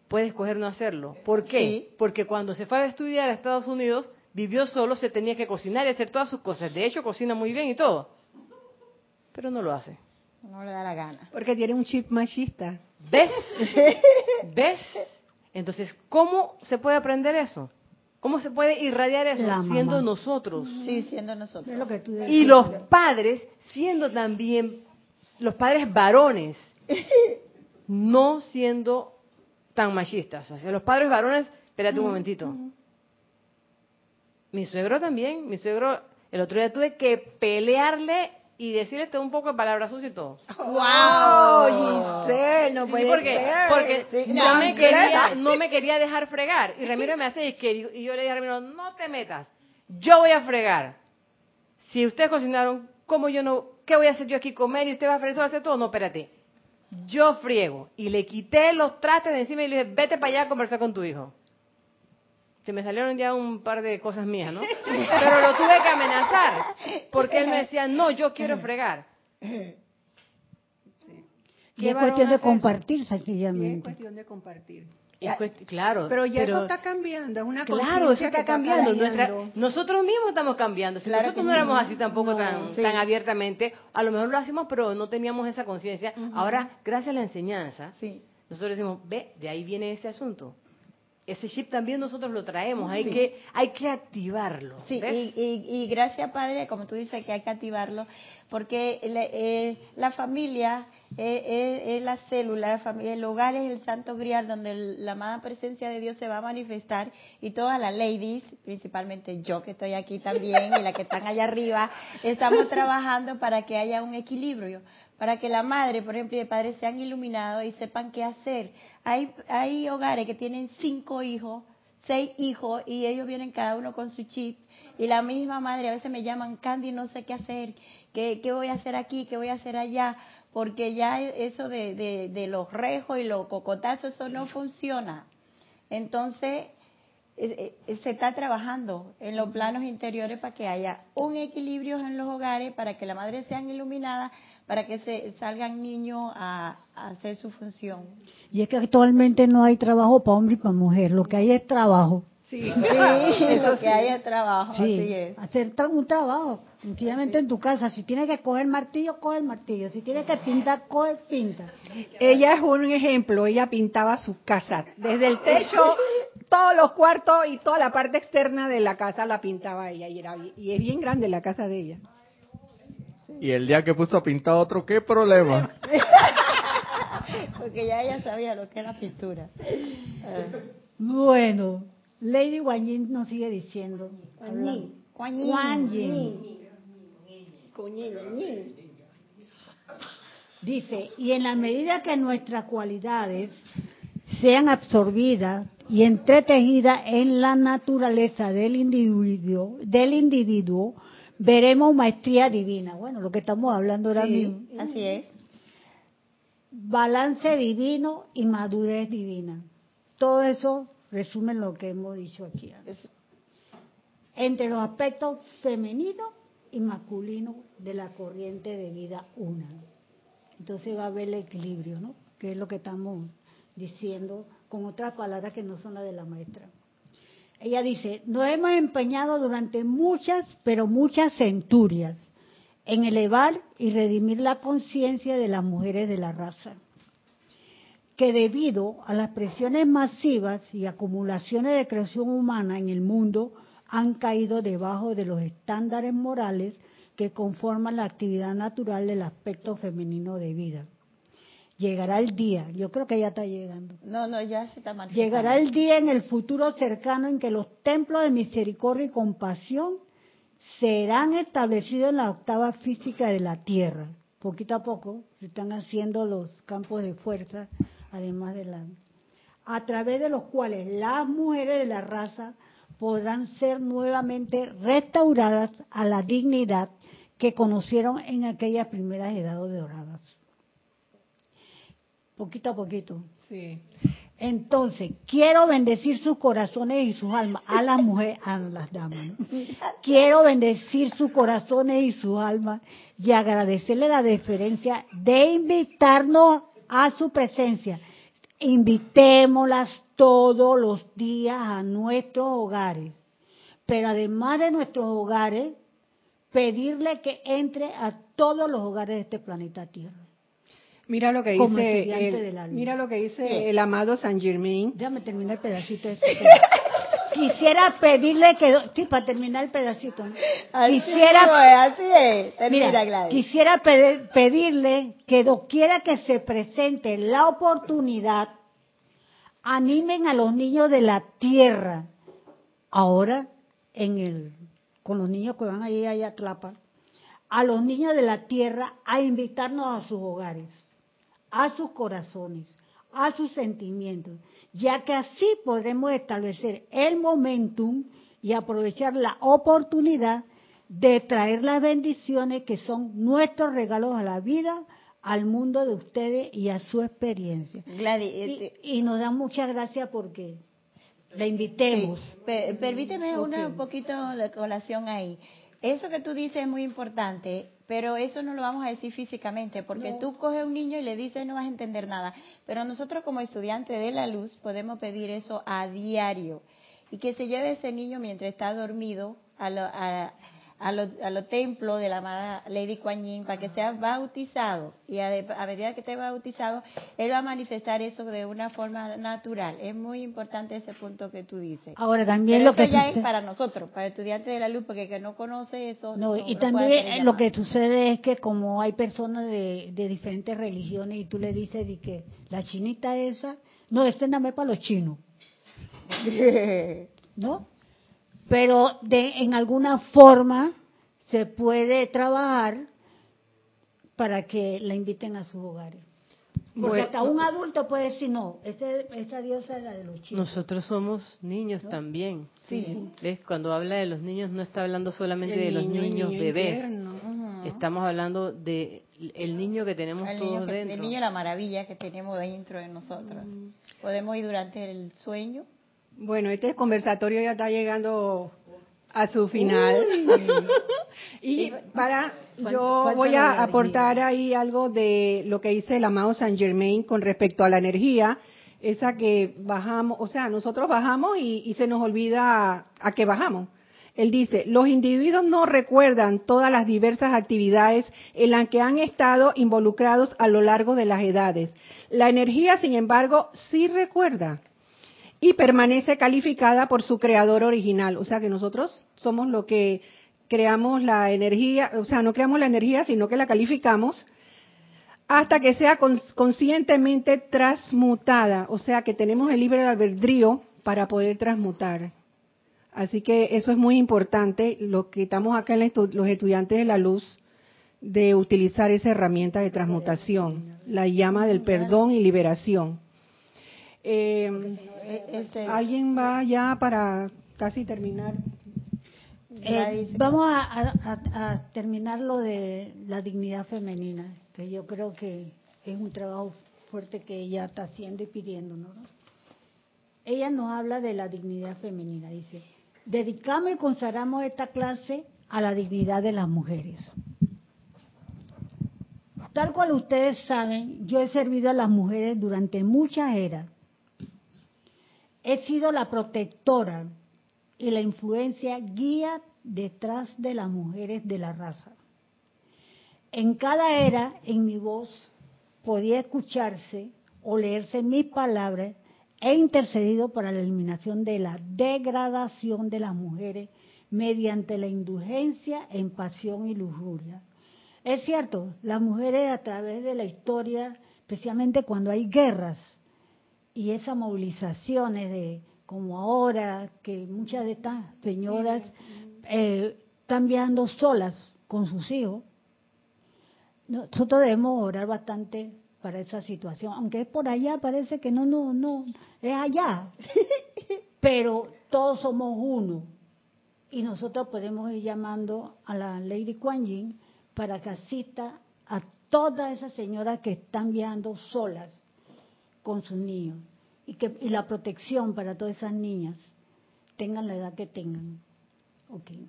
puedes escoger no hacerlo. ¿Por qué? Porque cuando se fue a estudiar a Estados Unidos, vivió solo, se tenía que cocinar y hacer todas sus cosas. De hecho, cocina muy bien y todo. Pero no lo hace. No le da la gana. Porque tiene un chip machista. ¿Ves? [laughs] ¿Ves? Entonces, ¿cómo se puede aprender eso? ¿Cómo se puede irradiar eso? La siendo mamá. nosotros. Sí, siendo nosotros. Es lo que tú Y los padres siendo también, los padres varones, [laughs] no siendo tan machistas. O sea, los padres varones, espérate un momentito. Mi suegro también, mi suegro, el otro día tuve que pelearle y decirle todo un poco de palabras sucias y todo. ¡Wow! Giselle, no Sí, puede porque, ser. porque Sí, no, me quería, Andrea. no me quería dejar fregar. Y Ramiro me hace y yo le dije a Ramiro, no te metas, yo voy a fregar. Si ustedes cocinaron, ¿cómo yo no? ¿Qué voy a hacer yo aquí comer y usted va a fregar, va a hacer todo? No, espérate. Yo friego. Y le quité los trastes de encima y le dije, vete para allá a conversar con tu hijo. Se me salieron ya un par de cosas mías, ¿no? [laughs] Pero lo tuve que amenazar. Porque él me decía, no, yo quiero fregar. [laughs] Y es cuestión de compartir Sí, es sencillamente. cuestión de compartir. Es claro. Pero ya eso está cambiando, es una Claro, eso está cambiando. Nuestra- nosotros mismos estamos cambiando. Si Claro nosotros no éramos así tampoco No, tan, sí. tan abiertamente, a lo mejor lo hacemos, pero no teníamos esa conciencia. Ahora, gracias a la enseñanza, Sí. nosotros decimos, ve, de ahí viene ese asunto. Ese chip también nosotros lo traemos, hay que hay que activarlo. Sí, ¿ves? y, y, y gracias Padre, como tú dices, que hay que activarlo, porque le- eh, la familia es la célula, el hogar es el santo grial donde la amada presencia de Dios se va a manifestar y todas las ladies, principalmente yo que estoy aquí también y las que están allá arriba, estamos trabajando para que haya un equilibrio, para que la madre, por ejemplo, y el padre sean iluminados y sepan qué hacer. Hay, hay hogares que tienen cinco hijos, seis hijos y ellos vienen cada uno con su chip y la misma madre a veces me llaman Candy no sé qué hacer qué, qué voy a hacer aquí qué voy a hacer allá porque ya eso de, de, de los rejos y los cocotazos eso no funciona. Entonces eh, eh, se está trabajando en los planos interiores para que haya un equilibrio en los hogares para que la madre sean iluminadas para que se salgan niños a, a hacer su función. Y es que actualmente no hay trabajo para hombre y para mujer, lo que hay es trabajo. Sí, Sí, [laughs] lo que hay es trabajo, así Sí, es. hacer un trabajo, sencillamente en tu casa. Si tienes que coger martillo, coge el martillo. Si tienes que pintar, coge pinta. Ella es un ejemplo, ella pintaba su casa, desde el techo, [laughs] todos los cuartos y toda la parte externa de la casa la pintaba ella y, era, y es bien grande la casa de ella. Y el día que puso a pintar otro, ¿qué problema? [laughs] Porque ya ella sabía lo que es la pintura. Bueno, Lady Guanyin nos sigue diciendo. hablando. Kuan Yin. Kuan Yin. Dice, y en la medida que nuestras cualidades sean absorbidas y entretejidas en la naturaleza del individuo, del individuo, veremos maestría divina. Bueno, lo que estamos hablando ahora mismo. Así es. Balance divino y madurez divina. Todo eso resume lo que hemos dicho aquí. Entre los aspectos femeninos y masculinos de la corriente de vida una. Entonces va a haber el equilibrio, ¿no? Que es lo que estamos diciendo con otras palabras que no son las de la maestra. Ella dice, nos hemos empeñado durante muchas, pero muchas centurias en elevar y redimir la conciencia de las mujeres de la raza, que debido a las presiones masivas y acumulaciones de creación humana en el mundo, han caído debajo de los estándares morales que conforman la actividad natural del aspecto femenino de vida, llegará el día, yo creo que ya está llegando. No, no, ya se está manifestando. Llegará el día en el futuro cercano en que los templos de misericordia y compasión serán establecidos en la octava física de la Tierra. Poquito a poco se están haciendo los campos de fuerza, además de la... a través de los cuales las mujeres de la raza podrán ser nuevamente restauradas a la dignidad que conocieron en aquellas primeras edades doradas. Poquito a poquito. Sí. Entonces, quiero bendecir sus corazones y sus almas a las mujeres, a las damas. Quiero bendecir sus corazones y sus almas y agradecerle la deferencia de invitarnos a su presencia. Invitémoslas todos los días a nuestros hogares. Pero además de nuestros hogares, pedirle que entre a todos los hogares de este planeta Tierra. Mira lo que Como dice el, mira lo que dice ¿Qué? el amado San Germain. Déjame terminar el pedacito. Este. [laughs] Quisiera pedirle que, sí, para terminar el pedacito. Quisiera es, así es. Termina, Mira, Gladys. quisiera pedir- pedirle que doquiera que se presente la oportunidad, animen a los niños de la tierra, ahora en el, con los niños que van allí allá a Tlapa, a los niños de la tierra a invitarnos a sus hogares, a sus corazones, a sus sentimientos, ya que así podremos establecer el momentum y aprovechar la oportunidad de traer las bendiciones que son nuestros regalos a la vida, al mundo de ustedes y a su experiencia. Gladys, Y, este, y nos da muchas gracias porque la invitemos. pe- permíteme una un poquito la colación ahí. Eso que tú dices es muy importante, pero eso no lo vamos a decir físicamente, porque tú coges a un niño y le dices no vas a entender nada. Pero nosotros como estudiantes de la luz podemos pedir eso a diario y que se lleve ese niño mientras está dormido a lo- a- a los a los templos de la amada Lady Kuan Yin para que sea bautizado. Y a, a medida que esté bautizado él va a manifestar eso de una forma natural. Es muy importante ese punto que tú dices. Ahora también pero lo que ya es sucede- para nosotros para estudiantes de la luz porque el que no conoce eso No, no- y no también lo que sucede es que como hay personas de, de diferentes religiones y tú le dices de que la chinita esa, no, este nada más para los chinos, [laughs] ¿no? Pero de en alguna forma se puede trabajar para que la inviten a sus hogares. Porque Bueno. hasta un adulto puede decir, no, este, esta diosa es la de los chinos. Nosotros somos niños también. Sí. ¿Ves? Cuando habla de los niños, no está hablando solamente El de los niño niños bebés. interno. Estamos hablando de el niño que tenemos el todos que- dentro. el niño la maravilla que tenemos dentro de nosotros podemos ir durante el sueño Bueno, este conversatorio ya está llegando a su final. [laughs] y para, yo voy a aportar ahí algo de lo que dice el amado San Germain con respecto a la energía, esa que bajamos, o sea, nosotros bajamos y, y se nos olvida a qué bajamos. Él dice, los individuos no recuerdan todas las diversas actividades en las que han estado involucrados a lo largo de las edades. La energía, sin embargo, sí recuerda y permanece calificada por su creador original. O sea que nosotros somos lo que creamos la energía, o sea, no creamos la energía, sino que la calificamos hasta que sea cons- conscientemente transmutada. O sea que tenemos el libre albedrío para poder transmutar. Así que eso es muy importante, lo que estamos acá en los estudiantes de la luz, de utilizar esa herramienta de transmutación, la llama del perdón y liberación. Eh, este, ¿Alguien va ya para casi terminar? Eh, vamos a, a- a- terminar lo de la dignidad femenina, que yo creo que es un trabajo fuerte que ella está haciendo y pidiéndonos. ¿no? Ella nos habla de la dignidad femenina, dice, dedicamos y consagramos esta clase a la dignidad de las mujeres. Tal cual ustedes saben, yo he servido a las mujeres durante muchas eras. He sido la protectora y la influencia guía detrás de las mujeres de la raza. En cada era, en mi voz, podía escucharse o leerse mis palabras he intercedido para la eliminación de la degradación de las mujeres mediante la indulgencia en pasión y lujuria. Es cierto, las mujeres a través de la historia especialmente cuando hay guerras y esas movilizaciones de como ahora que muchas de estas señoras eh, están viajando solas con sus hijos. Nosotros debemos orar bastante para esa situación, aunque es por allá, parece que no, no, no, es allá, [laughs] pero todos somos uno. Y nosotros podemos ir llamando a la Lady Kuan Yin para que asista a todas esas señoras que están viajando solas con sus niños y que y la protección para todas esas niñas tengan la edad que tengan. Okay.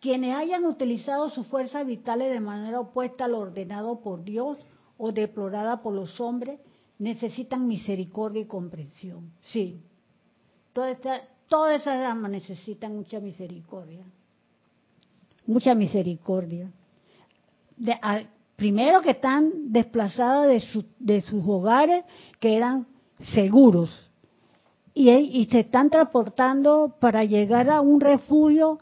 Quienes hayan utilizado sus fuerzas vitales de manera opuesta a lo ordenado por Dios o deplorada por los hombres, necesitan misericordia y comprensión. Sí. Todas estas todas esas damas necesitan mucha misericordia. Mucha misericordia. primero que están desplazadas de, de, sus hogares que eran seguros. Y, y, se están transportando para llegar a un refugio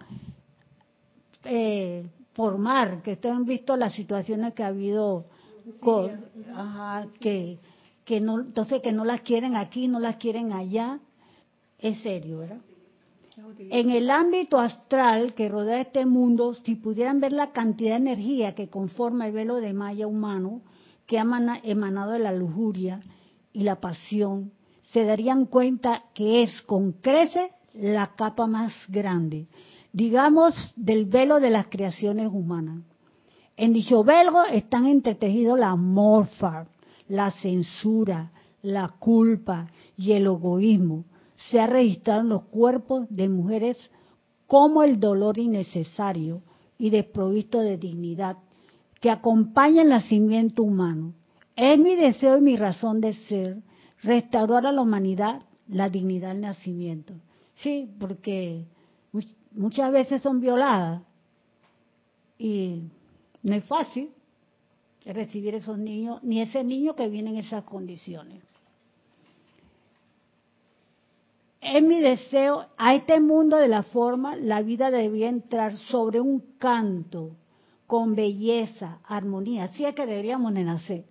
eh, por mar, que ustedes han visto las situaciones que ha habido con, ajá, que, que no, entonces que no las quieren aquí, no las quieren allá, es serio, ¿verdad? En el ámbito astral que rodea este mundo, si pudieran ver la cantidad de energía que conforma el velo de malla humano, que ha emanado de la lujuria y la pasión, se darían cuenta que es con crece la capa más grande, digamos, del velo de las creaciones humanas. En dicho velo están entretejidos la morfa, la censura, la culpa y el egoísmo, se ha registrado en los cuerpos de mujeres como el dolor innecesario y desprovisto de dignidad que acompaña el nacimiento humano. Es mi deseo y mi razón de ser restaurar a la humanidad la dignidad del nacimiento. Sí, porque muchas veces son violadas y no es fácil recibir esos niños, ni ese niño que viene en esas condiciones. es mi deseo, a este mundo de la forma, la vida debería entrar sobre un canto, con belleza, armonía. Así es que deberíamos nacer,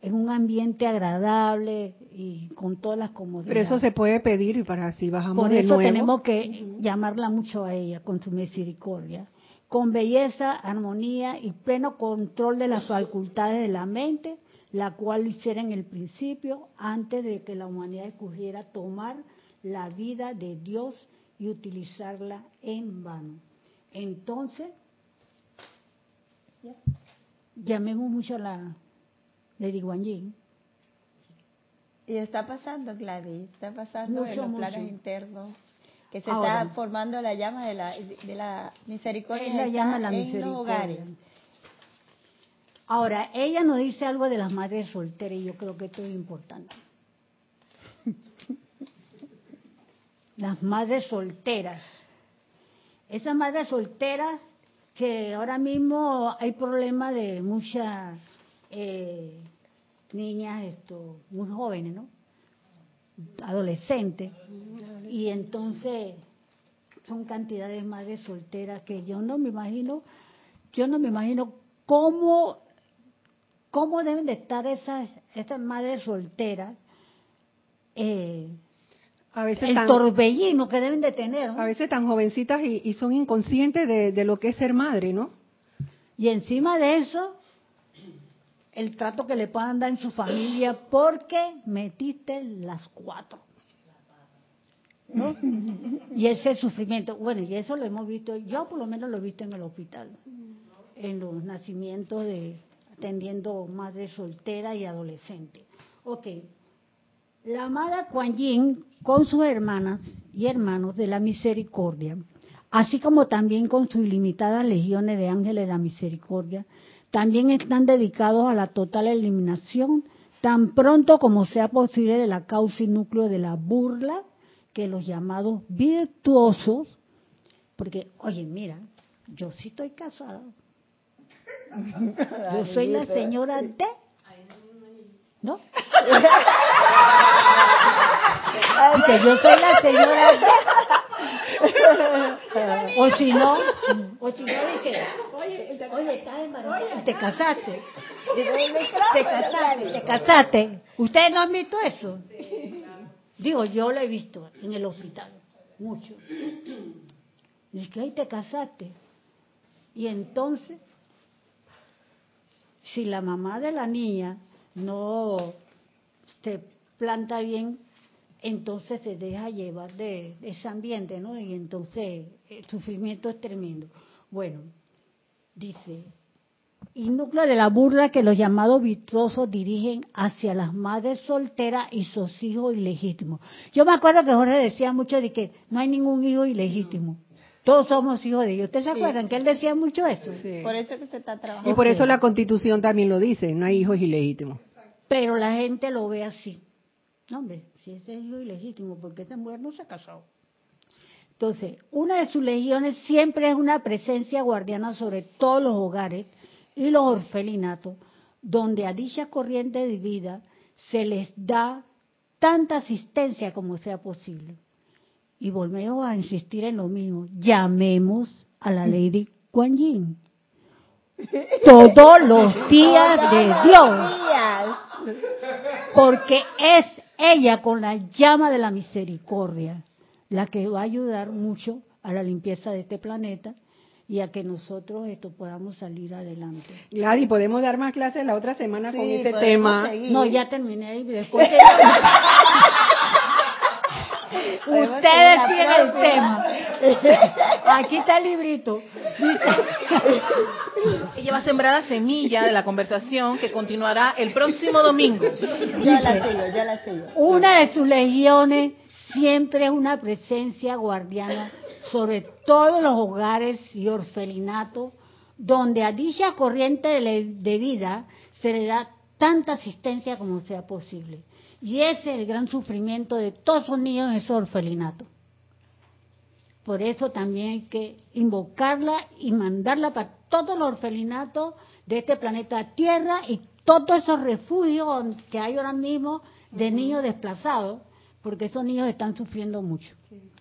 en un ambiente agradable y con todas las comodidades. Pero eso se puede pedir y para así bajamos Por eso tenemos que llamarla mucho a ella, con su misericordia. Con belleza, armonía y pleno control de las facultades de la mente, la cual hiciera en el principio, antes de que la humanidad escogiera tomar la vida de Dios y utilizarla en vano. Entonces, llamemos mucho a la Lady Guan Yin. Y está pasando, Gladys, está pasando en los planos internos, que se está formando la llama de la, de la misericordia la llama la misericordia. Ahora, ella nos dice algo de las madres solteras y yo creo que esto es importante. [laughs] las madres solteras. Esas madres solteras que ahora mismo hay problema de muchas eh, niñas esto, muy jóvenes, ¿no? Adolescentes. Y entonces son cantidades de madres solteras que yo no me imagino, yo no me imagino cómo, cómo deben de estar esas, esas madres solteras. Eh, a veces el torbellino que deben de tener. A veces tan jovencitas y, son inconscientes de, lo que es ser madre, ¿no? Y encima de eso, el trato que le puedan dar en su familia porque metiste las cuatro. ¿no? y ese sufrimiento, bueno, y eso lo hemos visto, yo por lo menos lo he visto en el hospital, en los nacimientos de atendiendo madres solteras y adolescentes. Ok, la amada Kuan Yin con sus hermanas y hermanos de la misericordia, así como también con sus ilimitadas legiones de ángeles de la misericordia, también están dedicados a la total eliminación, tan pronto como sea posible, de la causa y núcleo de la burla, que los llamados virtuosos, porque, oye, mira, yo sí estoy casada. Yo soy la señora de... ¿No? [laughs] yo soy la señora O si no, o si no dije, oye, oye, estás embarazada, te casaste. Te casaste, te casaste. ¿Ustedes no han visto eso? Digo, yo lo he visto en el hospital, mucho. Dice que ahí te casaste. Y entonces, si la mamá de la niña no se planta bien, entonces se deja llevar de, de ese ambiente, ¿no? Y entonces el sufrimiento es tremendo. Bueno, dice, y núcleo de la burla que los llamados virtuosos dirigen hacia las madres solteras y sus hijos ilegítimos. Yo me acuerdo que Jorge decía mucho de que no hay ningún hijo ilegítimo. Todos somos hijos de Dios. ¿Ustedes se acuerdan que él decía mucho eso? Sí. Por eso que se está trabajando. Y por eso la constitución también lo dice, no hay hijos ilegítimos. Pero la gente lo ve así. No, hombre, si ese es hijo ilegítimo, porque esta mujer no se ha casado. Entonces, una de sus legiones siempre es una presencia guardiana sobre todos los hogares y los orfelinatos, donde a dicha corriente de vida se les da tanta asistencia como sea posible. Y volvemos a insistir en lo mismo. Llamemos a la Lady Kuan Yin. Todos los días de Dios. Porque es ella con la llama de la misericordia la que va a ayudar mucho a la limpieza de este planeta y a que nosotros esto podamos salir adelante. Gladys, podemos dar más clases la otra semana con Sí, podemos tema. seguir. No, ya terminé y después [laughs] Ustedes tienen el tema. [laughs] Aquí está el librito. [laughs] Ella va a sembrar la semilla de la conversación que continuará el próximo domingo. [laughs] Yo la sigo, yo la sigo. Una de sus legiones siempre es una presencia guardiana sobre todos los hogares y orfelinatos donde a dicha corriente de vida se le da tanta asistencia como sea posible. Y ese es el gran sufrimiento de todos esos niños en esos orfelinatos. Por eso también hay que invocarla y mandarla para todos los orfelinatos de este planeta Tierra y todos esos refugios que hay ahora mismo de niños desplazados, porque esos niños están sufriendo mucho.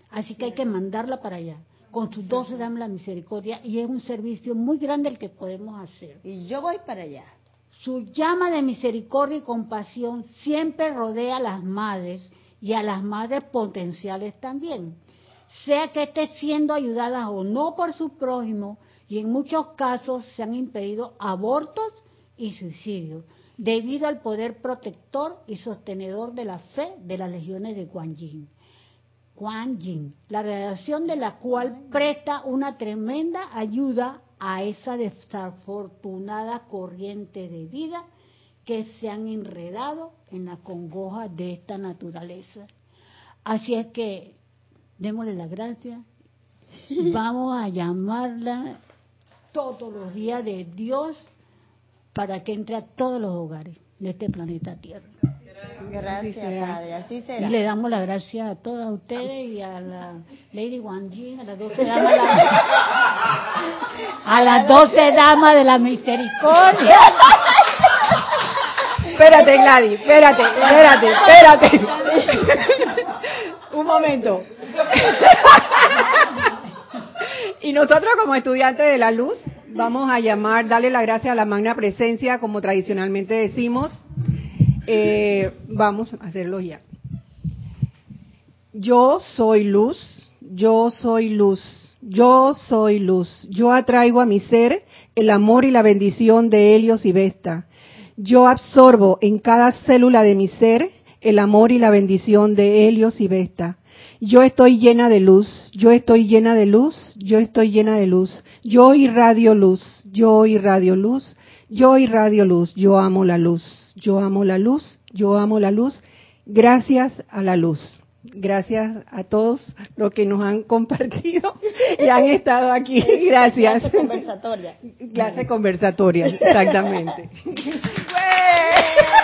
Así que hay que mandarla para allá, con sus doce damas la misericordia, y es un servicio muy grande el que podemos hacer. Y yo voy para allá. Su llama de misericordia y compasión siempre rodea a las madres y a las madres potenciales también, sea que esté siendo ayudadas o no por su prójimo, y en muchos casos se han impedido abortos y suicidios, debido al poder protector y sostenedor de la fe de las legiones de Kuan Yin. Kuan Yin, la radiación de la cual presta una tremenda ayuda a esa desafortunada corriente de vida que se han enredado en la congoja de esta naturaleza. Así es que démosle la gracia, [laughs] vamos a llamarla todos los días de Dios para que entre a todos los hogares de este planeta Tierra. Gracias. Padre, así Y será. le damos las gracias a todas ustedes y a la Lady Wang Jin, a las [laughs] 12 damas, de la- a las 12 damas de la misericordia. Espérate, Gladys, espérate, espérate, espérate. Un momento. Y nosotros como estudiantes de la luz vamos a llamar, darle la gracia a la magna presencia, como tradicionalmente decimos. Eh, vamos a hacerlo ya. Yo soy luz, yo soy luz, yo soy luz. Yo atraigo a mi ser el amor y la bendición de Helios y Vesta. Yo absorbo en cada célula de mi ser el amor y la bendición de Helios y Vesta. Yo estoy llena de luz, yo estoy llena de luz, yo estoy llena de luz. Yo irradio luz, yo irradio luz, yo irradio luz. Yo amo la luz, yo amo la luz, yo amo la luz. Gracias a la luz. Gracias a todos los que nos han compartido y han estado aquí. [laughs] Gracias. Clase conversatoria. Clase conversatoria, exactamente. [laughs]